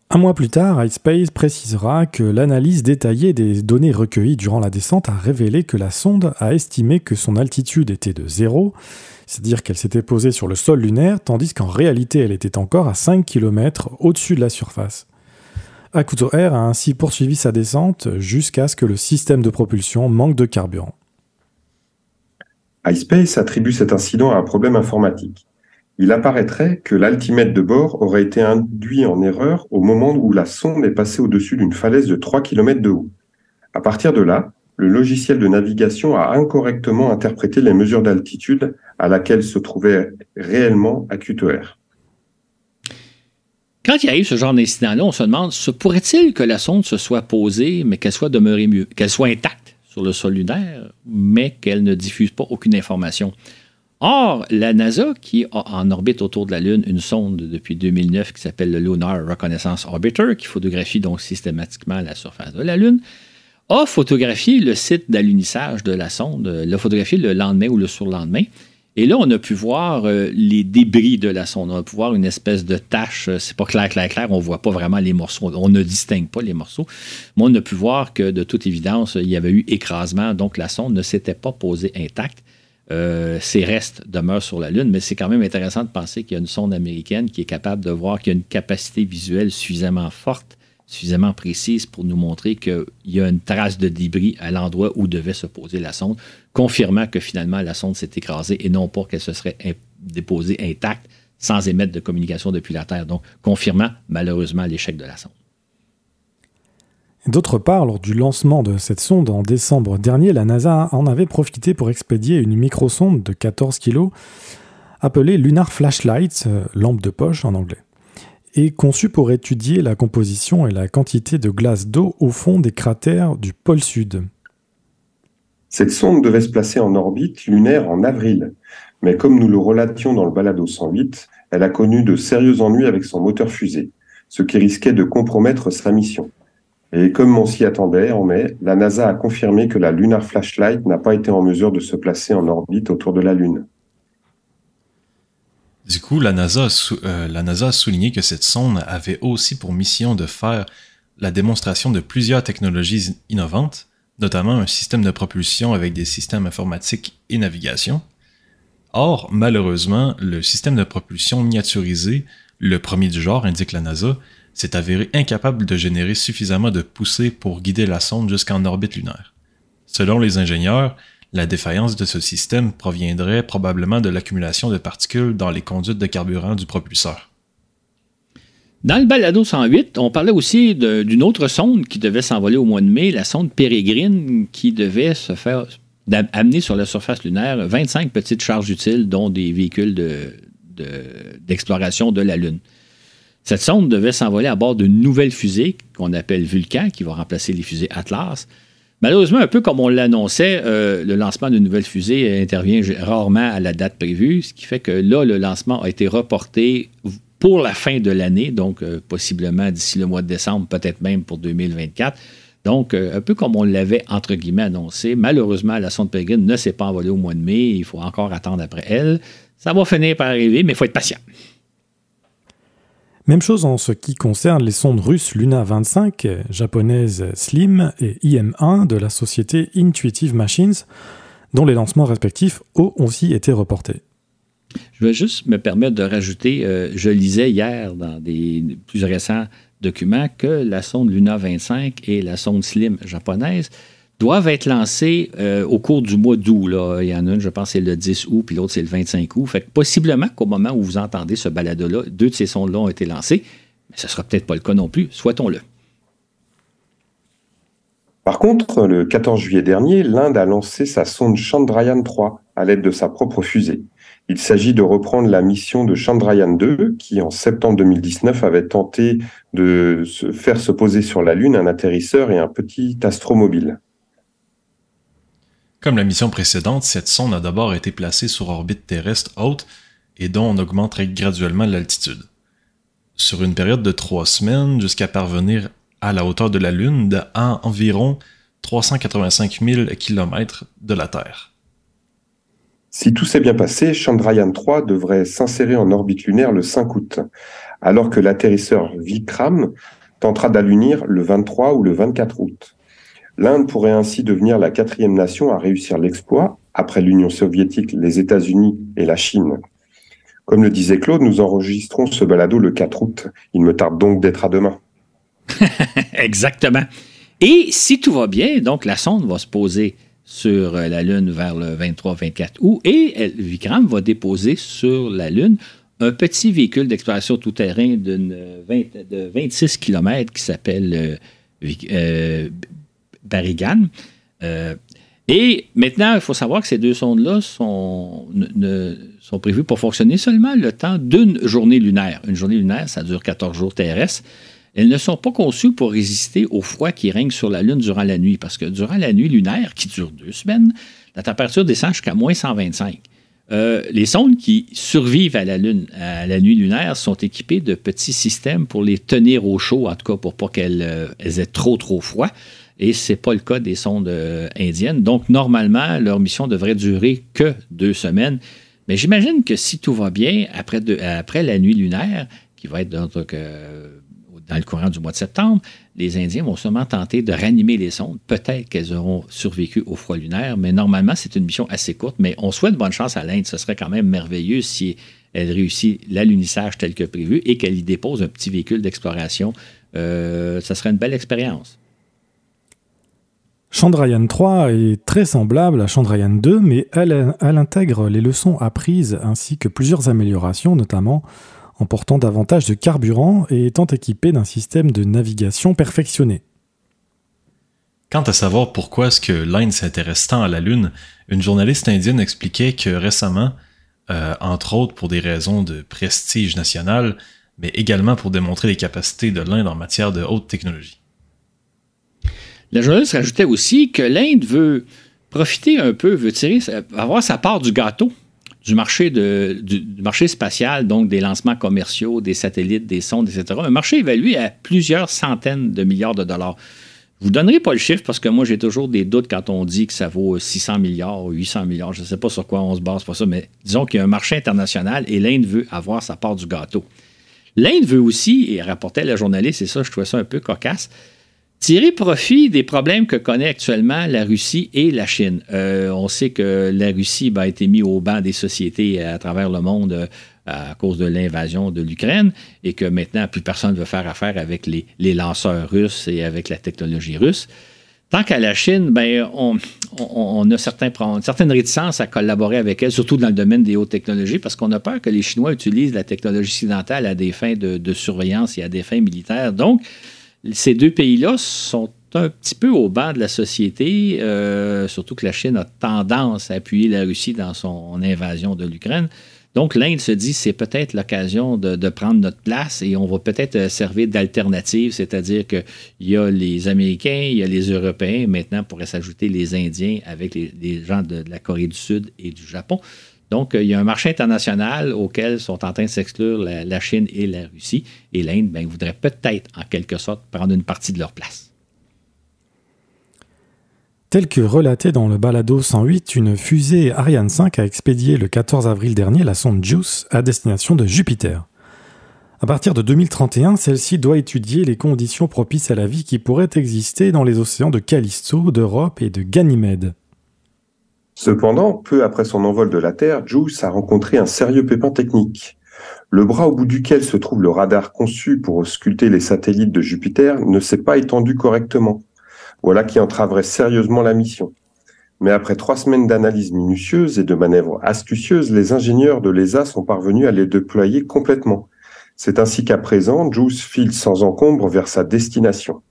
Un mois plus tard, iSpace précisera que l'analyse détaillée des données recueillies durant la descente a révélé que la sonde a estimé que son altitude était de zéro c'est-à-dire qu'elle s'était posée sur le sol lunaire, tandis qu'en réalité elle était encore à 5 km au-dessus de la surface. Akuto Air a ainsi poursuivi sa descente jusqu'à ce que le système de propulsion manque de carburant. iSpace attribue cet incident à un problème informatique. Il apparaîtrait que l'altimètre de bord aurait été induit en erreur au moment où la sonde est passée au-dessus d'une falaise de 3 km de haut. À partir de là, le logiciel de navigation a incorrectement interprété les mesures d'altitude à laquelle se trouvait réellement Air. Quand il arrive ce genre d'incident-là, on se demande se pourrait-il que la sonde se soit posée, mais qu'elle soit demeurée mieux, qu'elle soit intacte sur le sol lunaire, mais qu'elle ne diffuse pas aucune information? Or, la NASA, qui a en orbite autour de la Lune une sonde depuis 2009 qui s'appelle le Lunar Reconnaissance Orbiter, qui photographie donc systématiquement la surface de la Lune, a photographié le site d'alunissage de la sonde, l'a photographié le lendemain ou le surlendemain. Et là, on a pu voir euh, les débris de la sonde. On a pu voir une espèce de tache. C'est pas clair, clair, clair. On voit pas vraiment les morceaux. On ne distingue pas les morceaux. Mais on a pu voir que, de toute évidence, il y avait eu écrasement. Donc, la sonde ne s'était pas posée intacte. Euh, ses restes demeurent sur la Lune, mais c'est quand même intéressant de penser qu'il y a une sonde américaine qui est capable de voir qu'il y a une capacité visuelle suffisamment forte suffisamment précise pour nous montrer qu'il y a une trace de débris à l'endroit où devait se poser la sonde, confirmant que finalement la sonde s'est écrasée et non pas qu'elle se serait déposée intacte sans émettre de communication depuis la Terre, donc confirmant malheureusement l'échec de la sonde. D'autre part, lors du lancement de cette sonde en décembre dernier, la NASA en avait profité pour expédier une microsonde de 14 kg appelée Lunar Flashlight, euh, lampe de poche en anglais est conçu pour étudier la composition et la quantité de glace d'eau au fond des cratères du pôle sud. Cette sonde devait se placer en orbite lunaire en avril, mais comme nous le relations dans le balado 108, elle a connu de sérieux ennuis avec son moteur fusée, ce qui risquait de compromettre sa mission. Et comme on s'y attendait, en mai, la NASA a confirmé que la Lunar Flashlight n'a pas été en mesure de se placer en orbite autour de la Lune. Du coup, la NASA, a euh, la NASA a souligné que cette sonde avait aussi pour mission de faire la démonstration de plusieurs technologies innovantes, notamment un système de propulsion avec des systèmes informatiques et navigation. Or, malheureusement, le système de propulsion miniaturisé, le premier du genre, indique la NASA, s'est avéré incapable de générer suffisamment de poussée pour guider la sonde jusqu'en orbite lunaire. Selon les ingénieurs, la défaillance de ce système proviendrait probablement de l'accumulation de particules dans les conduites de carburant du propulseur. Dans le balado 108, on parlait aussi d'une autre sonde qui devait s'envoler au mois de mai, la sonde Pérégrine, qui devait se faire amener sur la surface lunaire 25 petites charges utiles, dont des véhicules d'exploration de, de la Lune. Cette sonde devait s'envoler à bord d'une nouvelle fusée qu'on appelle Vulcan, qui va remplacer les fusées Atlas. Malheureusement, un peu comme on l'annonçait, euh, le lancement d'une nouvelle fusée intervient rarement à la date prévue, ce qui fait que là, le lancement a été reporté pour la fin de l'année, donc euh, possiblement d'ici le mois de décembre, peut-être même pour 2024. Donc, euh, un peu comme on l'avait entre guillemets annoncé, malheureusement, la sonde Peregrine ne s'est pas envolée au mois de mai. Il faut encore attendre après elle. Ça va finir par arriver, mais il faut être patient. Même chose en ce qui concerne les sondes russes Luna 25, japonaises Slim et IM-1 de la société Intuitive Machines, dont les lancements respectifs ont aussi été reportés. Je vais juste me permettre de rajouter, euh, je lisais hier dans des plus récents documents que la sonde Luna 25 et la sonde Slim japonaise doivent être lancés euh, au cours du mois d'août. Il y en a une, je pense, c'est le 10 août, puis l'autre, c'est le 25 août. Fait possiblement qu'au moment où vous entendez ce balado-là, deux de ces sondes-là ont été lancés, mais ce ne sera peut-être pas le cas non plus. Souhaitons-le. Par contre, le 14 juillet dernier, l'Inde a lancé sa sonde Chandrayaan 3 à l'aide de sa propre fusée. Il s'agit de reprendre la mission de Chandrayaan 2, qui en septembre 2019 avait tenté de faire se poser sur la Lune un atterrisseur et un petit astromobile. Comme la mission précédente, cette sonde a d'abord été placée sur orbite terrestre haute et dont on augmenterait graduellement l'altitude. Sur une période de trois semaines, jusqu'à parvenir à la hauteur de la Lune de environ 385 000 km de la Terre. Si tout s'est bien passé, Chandrayaan 3 devrait s'insérer en orbite lunaire le 5 août, alors que l'atterrisseur Vikram tentera d'allunir le 23 ou le 24 août. L'Inde pourrait ainsi devenir la quatrième nation à réussir l'exploit, après l'Union soviétique, les États-Unis et la Chine. Comme le disait Claude, nous enregistrons ce balado le 4 août. Il me tarde donc d'être à demain. Exactement. Et si tout va bien, donc la sonde va se poser sur euh, la Lune vers le 23-24 août et Vikram va déposer sur la Lune un petit véhicule d'exploration tout-terrain de 26 km qui s'appelle euh, euh, Barrigan. Euh, et maintenant, il faut savoir que ces deux sondes-là sont, sont prévues pour fonctionner seulement le temps d'une journée lunaire. Une journée lunaire, ça dure 14 jours terrestres. Elles ne sont pas conçues pour résister au froid qui règne sur la Lune durant la nuit, parce que durant la nuit lunaire, qui dure deux semaines, la température descend jusqu'à moins 125. Euh, les sondes qui survivent à la Lune, à la nuit lunaire, sont équipées de petits systèmes pour les tenir au chaud, en tout cas pour pas qu'elles euh, aient trop trop froid et ce n'est pas le cas des sondes euh, indiennes. Donc, normalement, leur mission devrait durer que deux semaines. Mais j'imagine que si tout va bien, après, la nuit lunaire, qui va être dans, dans, le courant du mois de septembre, les Indiens vont sûrement tenter de ranimer les sondes. Peut-être qu'elles auront survécu au froid lunaire, mais normalement, c'est une mission assez courte. Mais on souhaite bonne chance à l'Inde. Ce serait quand même merveilleux si elle réussit l'alunissage tel que prévu et qu'elle y dépose un petit véhicule d'exploration. Euh, ça serait une belle expérience. Chandrayaan 3 est très semblable à Chandrayaan 2, mais elle, intègre les leçons apprises ainsi que plusieurs améliorations, notamment en portant davantage de carburant et étant équipée d'un système de navigation perfectionné. Quant à savoir pourquoi est-ce que l'Inde s'intéresse tant à la Lune, une journaliste indienne expliquait que récemment, euh, entre autres pour des raisons de prestige national, mais également pour démontrer les capacités de l'Inde en matière de haute technologie. La journaliste rajoutait aussi que l'Inde veut profiter un peu, veut tirer, avoir sa part du gâteau du marché, du, marché spatial, donc des lancements commerciaux, des satellites, des sondes, etc. Un marché évalué à plusieurs centaines de milliards de dollars. Je vous donnerai pas le chiffre parce que moi, j'ai toujours des doutes quand on dit que ça vaut 600 milliards ou 800 milliards. Je ne sais pas sur quoi on se base pour ça, mais disons qu'il y a un marché international et l'Inde veut avoir sa part du gâteau. L'Inde veut aussi, et rapportait la journaliste, et ça, je trouvais ça un peu cocasse, tirer profit des problèmes que connaît actuellement la Russie et la Chine. Euh, on sait que la Russie ben, a été mise au banc des sociétés à travers le monde euh, à cause de l'invasion de l'Ukraine et que maintenant, plus personne ne veut faire affaire avec les, lanceurs russes et avec la technologie russe. Tant qu'à la Chine, ben, on, a certains, certaines réticences à collaborer avec elle, surtout dans le domaine des hautes technologies, parce qu'on a peur que les Chinois utilisent la technologie occidentale à des fins de surveillance et à des fins militaires. Donc, ces deux pays-là sont un petit peu au bas de la société, euh, surtout que la Chine a tendance à appuyer la Russie dans son invasion de l'Ukraine. Donc l'Inde se dit c'est peut-être l'occasion de, prendre notre place et on va peut-être euh, servir d'alternative, c'est-à-dire qu'il y a les Américains, il y a les Européens, maintenant pourrait s'ajouter les Indiens avec les, gens de, la Corée du Sud et du Japon. Donc, euh, il y a un marché international auquel sont en train de s'exclure la, Chine et la Russie. Et l'Inde ben, voudrait peut-être, en quelque sorte, prendre une partie de leur place. Tel que relaté dans le balado 108, une fusée Ariane 5 a expédié le 14 avril dernier la sonde JUICE à destination de Jupiter. À partir de 2031, celle-ci doit étudier les conditions propices à la vie qui pourraient exister dans les océans de Callisto, d'Europe et de Ganymède. Cependant, peu après son envol de la Terre, JUICE a rencontré un sérieux pépin technique. Le bras au bout duquel se trouve le radar conçu pour ausculter les satellites de Jupiter ne s'est pas étendu correctement. Voilà qui entraverait sérieusement la mission. Mais après trois semaines d'analyse minutieuse et de manœuvres astucieuses, les ingénieurs de l'ESA sont parvenus à les déployer complètement. C'est ainsi qu'à présent, JUICE file sans encombre vers sa destination.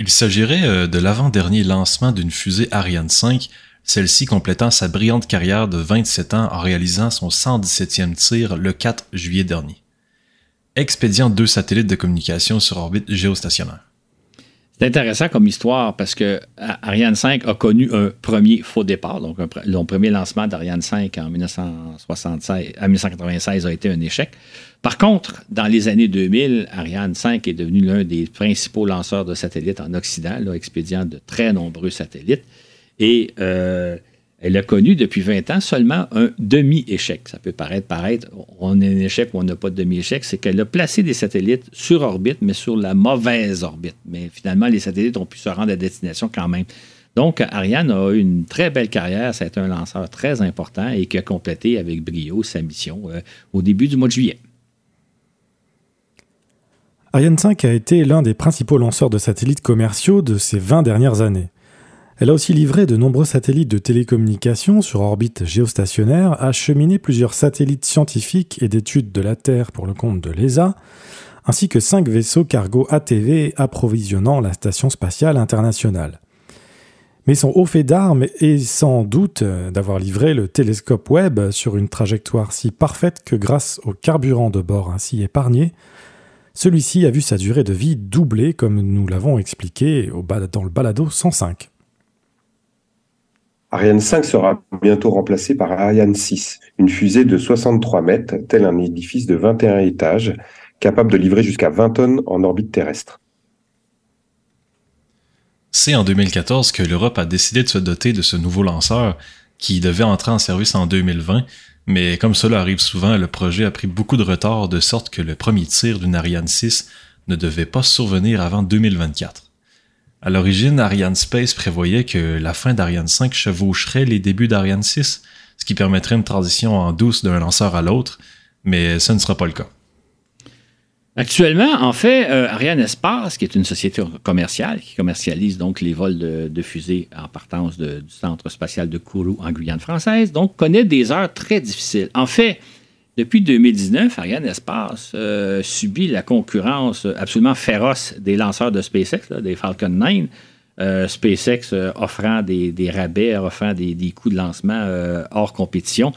Il s'agirait euh, de l'avant-dernier lancement d'une fusée Ariane 5, celle-ci complétant sa brillante carrière de 27 ans en réalisant son 117e tir le 4 juillet dernier. Expédiant deux satellites de communication sur orbite géostationnaire. C'est intéressant comme histoire parce que Ariane 5 a connu un premier faux départ. Donc, le premier lancement d'Ariane 5 en 1976, à 1996 a été un échec. Par contre, dans les années 2000, Ariane 5 est devenu l'un des principaux lanceurs de satellites en Occident, là, expédiant de très nombreux satellites. Et euh, elle a connu depuis 20 ans seulement un demi-échec. Ça peut paraître, paraître, on a un échec ou on n'a pas de demi-échec. C'est qu'elle a placé des satellites sur orbite, mais sur la mauvaise orbite. Mais finalement, les satellites ont pu se rendre à destination quand même. Donc, Ariane a eu une très belle carrière. Été un lanceur très important et qui a complété avec brio sa mission euh, au début du mois de juillet. Ariane 5 a été l'un des principaux lanceurs de satellites commerciaux de ces 20 dernières années. Elle a aussi livré de nombreux satellites de télécommunications sur orbite géostationnaire, acheminé plusieurs satellites scientifiques et d'études de la Terre pour le compte de l'ESA, ainsi que cinq vaisseaux cargo ATV approvisionnant la Station spatiale internationale. Mais son haut fait d'armes est sans doute d'avoir livré le télescope Webb sur une trajectoire si parfaite que grâce au carburant de bord ainsi épargné, celui-ci a vu sa durée de vie doubler comme nous l'avons expliqué dans le balado 105. Ariane 5 sera bientôt remplacée par Ariane 6, une fusée de 63 mètres, tel un édifice de 21 étages, capable de livrer jusqu'à 20 tonnes en orbite terrestre. C'est en 2014 que l'Europe a décidé de se doter de ce nouveau lanceur, qui devait entrer en service en 2020, mais comme cela arrive souvent, le projet a pris beaucoup de retard, de sorte que le premier tir d'une Ariane 6 ne devait pas survenir avant 2024. À l'origine, Ariane Space prévoyait que la fin d'Ariane 5 chevaucherait les débuts d'Ariane 6, ce qui permettrait une transition en douce d'un lanceur à l'autre, mais ce ne sera pas le cas. Actuellement, en fait, euh, Ariane Espace, qui est une société commerciale qui commercialise donc les vols de, fusées en partance du centre spatial de Kourou en Guyane française, donc connaît des heures très difficiles. En fait, depuis 2019, Ariane Espace euh, subit la concurrence absolument féroce des lanceurs de SpaceX, des Falcon 9. Euh, SpaceX euh, offrant des, rabais, offrant des, coûts de lancement hors compétition.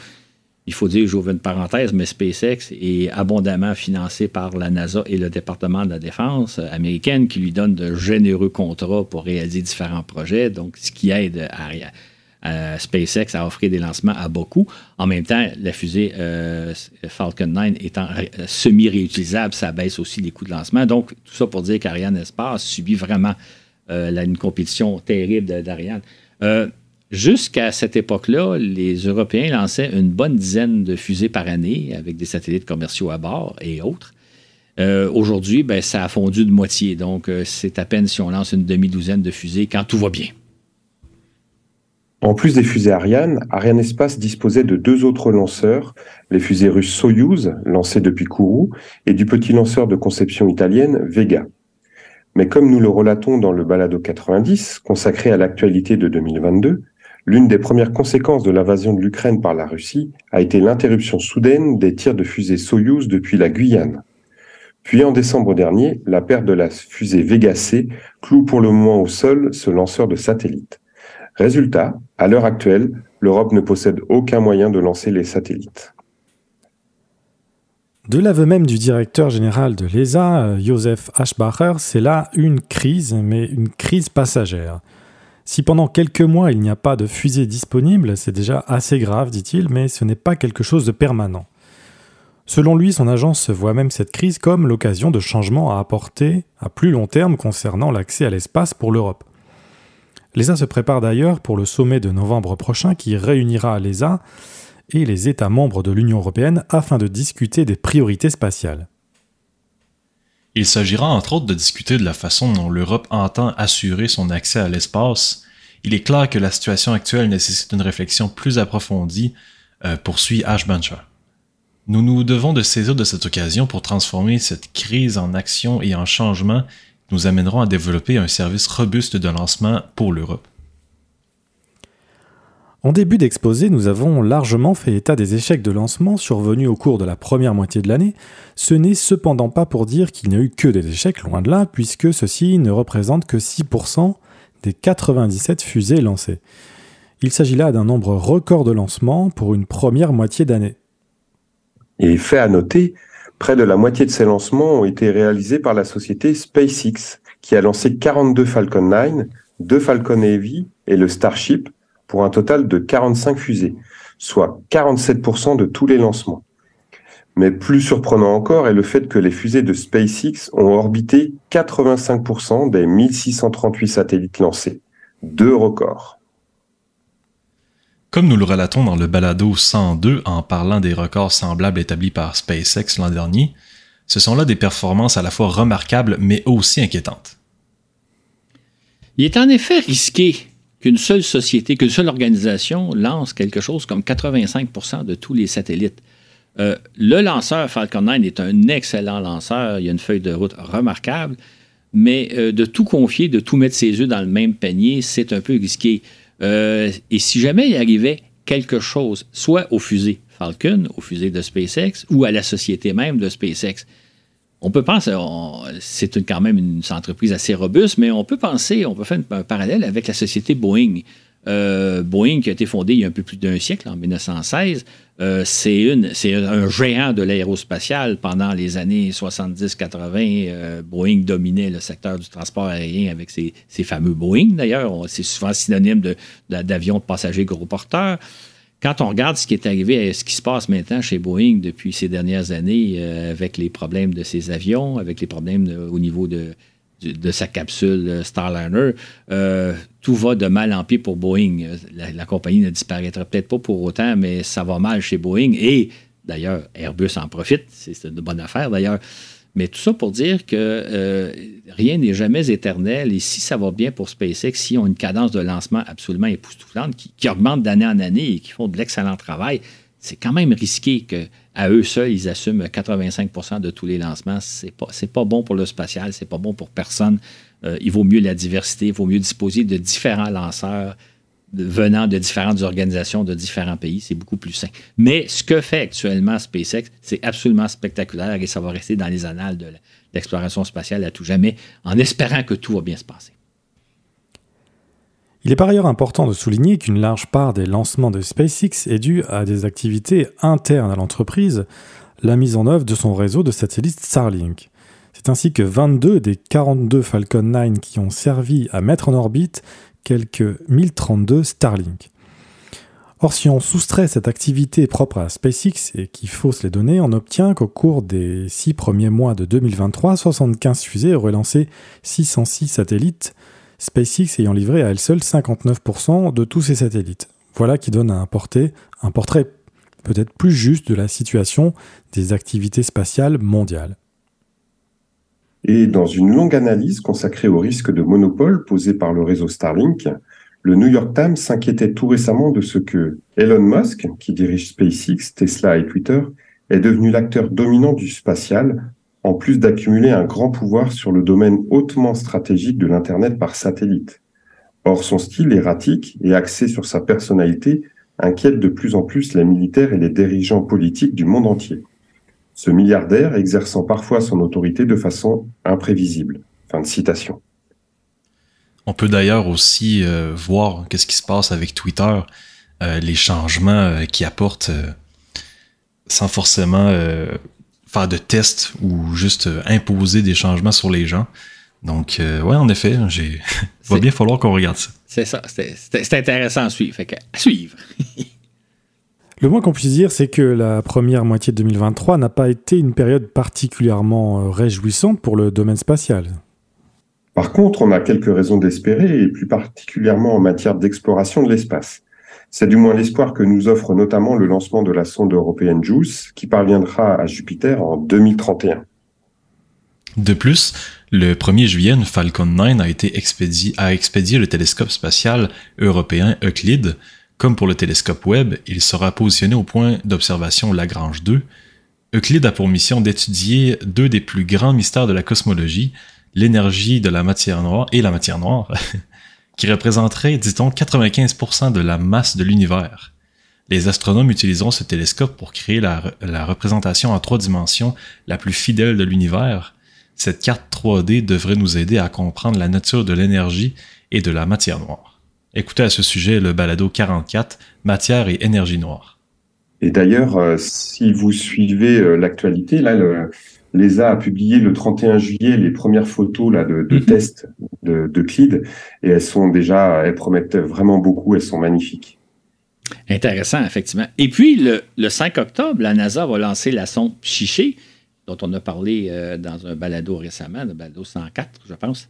Il faut dire, j'ouvre une parenthèse, mais SpaceX est abondamment financé par la NASA et le département de la Défense américaine qui lui donne de généreux contrats pour réaliser différents projets, donc ce qui aide SpaceX a offert des lancements à beaucoup. En même temps, la fusée Falcon 9 étant semi-réutilisable, ça baisse aussi les coûts de lancement. Donc, tout ça pour dire qu'Ariane Espace subit vraiment une compétition terrible d'Ariane. Jusqu'à cette époque-là, les Européens lançaient une bonne dizaine de fusées par année avec des satellites commerciaux à bord et autres. Euh, aujourd'hui, ben, ça a fondu de moitié. Donc, euh, c'est à peine si on lance une demi-douzaine de fusées quand tout va bien. En plus des fusées Ariane, Ariane Espace disposait de deux autres lanceurs, les fusées russes Soyuz, lancées depuis Kourou, et du petit lanceur de conception italienne Vega. Mais comme nous le relatons dans le Balado 90, consacré à l'actualité de 2022, L'une des premières conséquences de l'invasion de l'Ukraine par la Russie a été l'interruption soudaine des tirs de fusée Soyouz depuis la Guyane. Puis en décembre dernier, la perte de la fusée Vega C cloue pour le moment au sol ce lanceur de satellites. Résultat, à l'heure actuelle, l'Europe ne possède aucun moyen de lancer les satellites. De l'aveu même du directeur général de l'ESA, Joseph Aschbacher, c'est là une crise, mais une crise passagère. Si pendant quelques mois il n'y a pas de fusée disponible, c'est déjà assez grave, dit-il, mais ce n'est pas quelque chose de permanent. Selon lui, son agence voit même cette crise comme l'occasion de changements à apporter à plus long terme concernant l'accès à l'espace pour l'Europe. L'ESA se prépare d'ailleurs pour le sommet de novembre prochain qui réunira l'ESA et les États membres de l'Union européenne afin de discuter des priorités spatiales. Il s'agira entre autres de discuter de la façon dont l'Europe entend assurer son accès à l'espace. Il est clair que la situation actuelle nécessite une réflexion plus approfondie, euh, poursuit Ash Buncher. Nous nous devons de saisir de cette occasion pour transformer cette crise en action et en changement nous amèneront à développer un service robuste de lancement pour l'Europe. En début d'exposé, nous avons largement fait état des échecs de lancement survenus au cours de la première moitié de l'année. Ce n'est cependant pas pour dire qu'il n'y a eu que des échecs, loin de là, puisque ceci ne représente que 6% des 97 fusées lancées. Il s'agit là d'un nombre record de lancements pour une première moitié d'année. Et fait à noter, près de la moitié de ces lancements ont été réalisés par la société SpaceX, qui a lancé 42 Falcon 9, 2 Falcon Heavy et le Starship, pour un total de 45 fusées, soit 47% de tous les lancements. Mais plus surprenant encore est le fait que les fusées de SpaceX ont orbité 85% des 1638 satellites lancés. Deux records. Comme nous le relatons dans le balado 102 en parlant des records semblables établis par SpaceX l'an dernier, ce sont là des performances à la fois remarquables mais aussi inquiétantes. Il est en effet risqué qu'une seule société, qu'une seule organisation lance quelque chose comme 85% de tous les satellites. Euh, le lanceur Falcon 9 est un excellent lanceur, il a une feuille de route remarquable, mais euh, de tout confier, de tout mettre ses œufs dans le même panier, c'est un peu risqué. Euh, et si jamais il arrivait quelque chose, soit aux fusées Falcon, aux fusées de SpaceX, ou à la société même de SpaceX, on peut penser, c'est quand même une entreprise assez robuste, mais on peut penser, on peut faire un parallèle avec la société Boeing. Euh, Boeing, qui a été fondée il y a un peu plus d'un siècle, en 1916, euh, c'est un géant de l'aérospatial pendant les années 70-80. Euh, Boeing dominait le secteur du transport aérien avec ses, fameux Boeing, d'ailleurs. C'est souvent synonyme d'avions de, passagers gros porteurs quand on regarde ce qui est arrivé, ce qui se passe maintenant chez Boeing depuis ces dernières années, euh, avec les problèmes de ses avions, avec les problèmes au niveau de, de, sa capsule euh, Starliner, euh, tout va de mal en pis pour Boeing. La, compagnie ne disparaîtra peut-être pas pour autant, mais ça va mal chez Boeing. Et d'ailleurs, Airbus en profite. C'est une bonne affaire d'ailleurs. Mais tout ça pour dire que euh, rien n'est jamais éternel et si ça va bien pour SpaceX, si on une cadence de lancement absolument époustouflante qui, augmente d'année en année et qui font de l'excellent travail, c'est quand même risqué qu'à eux seuls, ils assument 85% de tous les lancements. C'est pas, pas bon pour le spatial, c'est pas bon pour personne. Euh, il vaut mieux la diversité, il vaut mieux disposer de différents lanceurs venant de différentes organisations de différents pays, c'est beaucoup plus sain. Mais ce que fait actuellement SpaceX, c'est absolument spectaculaire et ça va rester dans les annales de l'exploration spatiale à tout jamais, en espérant que tout va bien se passer. Il est par ailleurs important de souligner qu'une large part des lancements de SpaceX est due à des activités internes à l'entreprise, la mise en œuvre de son réseau de satellites Starlink. C'est ainsi que 22 des 42 Falcon 9 qui ont servi à mettre en orbite quelques 1032 Starlink. Or, si on soustrait cette activité propre à SpaceX et qui fausse les données, on obtient qu'au cours des six premiers mois de 2023, 75 fusées auraient lancé 606 satellites, SpaceX ayant livré à elle seule 59% de tous ces satellites. Voilà qui donne un portrait, un portrait peut-être plus juste de la situation des activités spatiales mondiales. Et dans une longue analyse consacrée au risque de monopole posé par le réseau Starlink, le New York Times s'inquiétait tout récemment de ce que Elon Musk, qui dirige SpaceX, Tesla et Twitter, est devenu l'acteur dominant du spatial, en plus d'accumuler un grand pouvoir sur le domaine hautement stratégique de l'Internet par satellite. Or, son style erratique et axé sur sa personnalité inquiète de plus en plus les militaires et les dirigeants politiques du monde entier. Ce milliardaire exerçant parfois son autorité de façon imprévisible. Fin de citation. On peut d'ailleurs aussi euh, voir qu'est-ce qui se passe avec Twitter, euh, les changements euh, qu'il apporte sans forcément faire de tests ou juste imposer des changements sur les gens. Donc, ouais, en effet, j'ai. va bien falloir qu'on regarde ça. C'est ça. C'est intéressant à suivre. Fait à suivre. Le moins qu'on puisse dire, c'est que la première moitié de 2023 n'a pas été une période particulièrement réjouissante pour le domaine spatial. Par contre, on a quelques raisons d'espérer, et plus particulièrement en matière d'exploration de l'espace. C'est du moins l'espoir que nous offre notamment le lancement de la sonde européenne JUICE, qui parviendra à Jupiter en 2031. De plus, le 1er juillet, Falcon 9 a été expédié, le télescope spatial européen Euclide. Comme pour le télescope Webb, il sera positionné au point d'observation Lagrange 2. Euclide a pour mission d'étudier deux des plus grands mystères de la cosmologie, l'énergie de la matière noire et la matière noire, qui représenterait, dit-on, 95% de la masse de l'univers. Les astronomes utiliseront ce télescope pour créer la, représentation en trois dimensions la plus fidèle de l'univers. Cette carte 3D devrait nous aider à comprendre la nature de l'énergie et de la matière noire. Écoutez à ce sujet le balado 44, Matière et énergie noire. Et d'ailleurs, euh, si vous suivez euh, l'actualité, là, le, L'ESA a publié le 31 juillet les premières photos là, de, de mhm. tests de, de CLID et elles sont déjà, elles promettent vraiment beaucoup, elles sont magnifiques. Intéressant, effectivement. Et puis, le, le 5 octobre, la NASA va lancer la sonde Chiché, dont on a parlé euh, dans un balado récemment, le balado 104, je pense,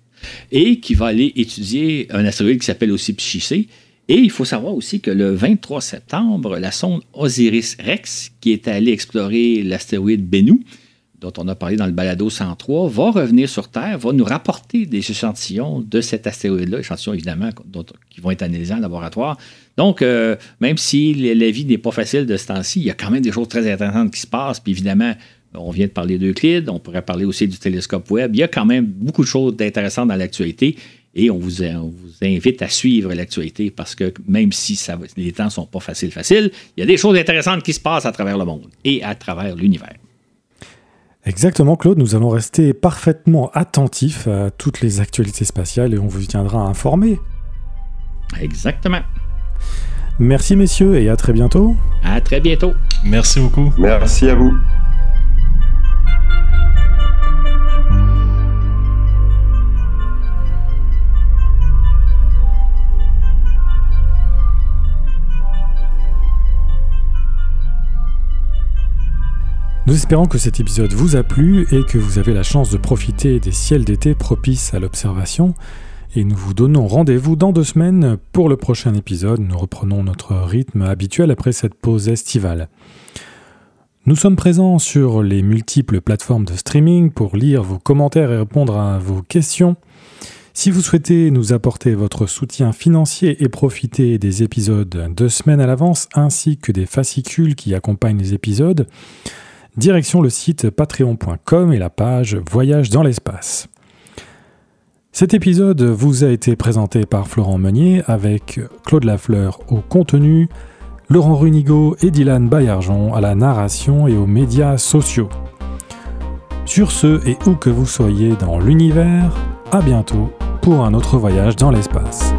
et qui va aller étudier un astéroïde qui s'appelle aussi Psyché. Et il faut savoir aussi que le 23 septembre, la sonde Osiris-Rex, qui est allée explorer l'astéroïde Bennu, dont on a parlé dans le balado 103, va revenir sur Terre, va nous rapporter des échantillons de cet astéroïde-là, échantillons évidemment qui vont être analysés en laboratoire. Donc, euh, même si la vie n'est pas facile de ce temps-ci, il y a quand même des choses très intéressantes qui se passent. Puis évidemment, on vient de parler d'Euclide, on pourrait parler aussi du télescope Webb. Il y a quand même beaucoup de choses intéressantes dans l'actualité. Et on vous, invite à suivre l'actualité parce que même si les temps ne sont pas faciles, faciles, il y a des choses intéressantes qui se passent à travers le monde et à travers l'univers. Exactement, Claude. Nous allons rester parfaitement attentifs à toutes les actualités spatiales et on vous tiendra informé. Exactement. Merci, messieurs, et à très bientôt. À très bientôt. Merci beaucoup. Merci à vous. Nous espérons que cet épisode vous a plu et que vous avez la chance de profiter des ciels d'été propices à l'observation. Et nous vous donnons rendez-vous dans deux semaines pour le prochain épisode. Nous reprenons notre rythme habituel après cette pause estivale. Nous sommes présents sur les multiples plateformes de streaming pour lire vos commentaires et répondre à vos questions. Si vous souhaitez nous apporter votre soutien financier et profiter des épisodes deux semaines à l'avance ainsi que des fascicules qui accompagnent les épisodes, direction le site patreon.com et la page Voyage dans l'espace. Cet épisode vous a été présenté par Florent Meunier avec Claude Lafleur au contenu, Laurent Runigo et Dylan Bayarjon à la narration et aux médias sociaux. Sur ce et où que vous soyez dans l'univers, à bientôt pour un autre voyage dans l'espace.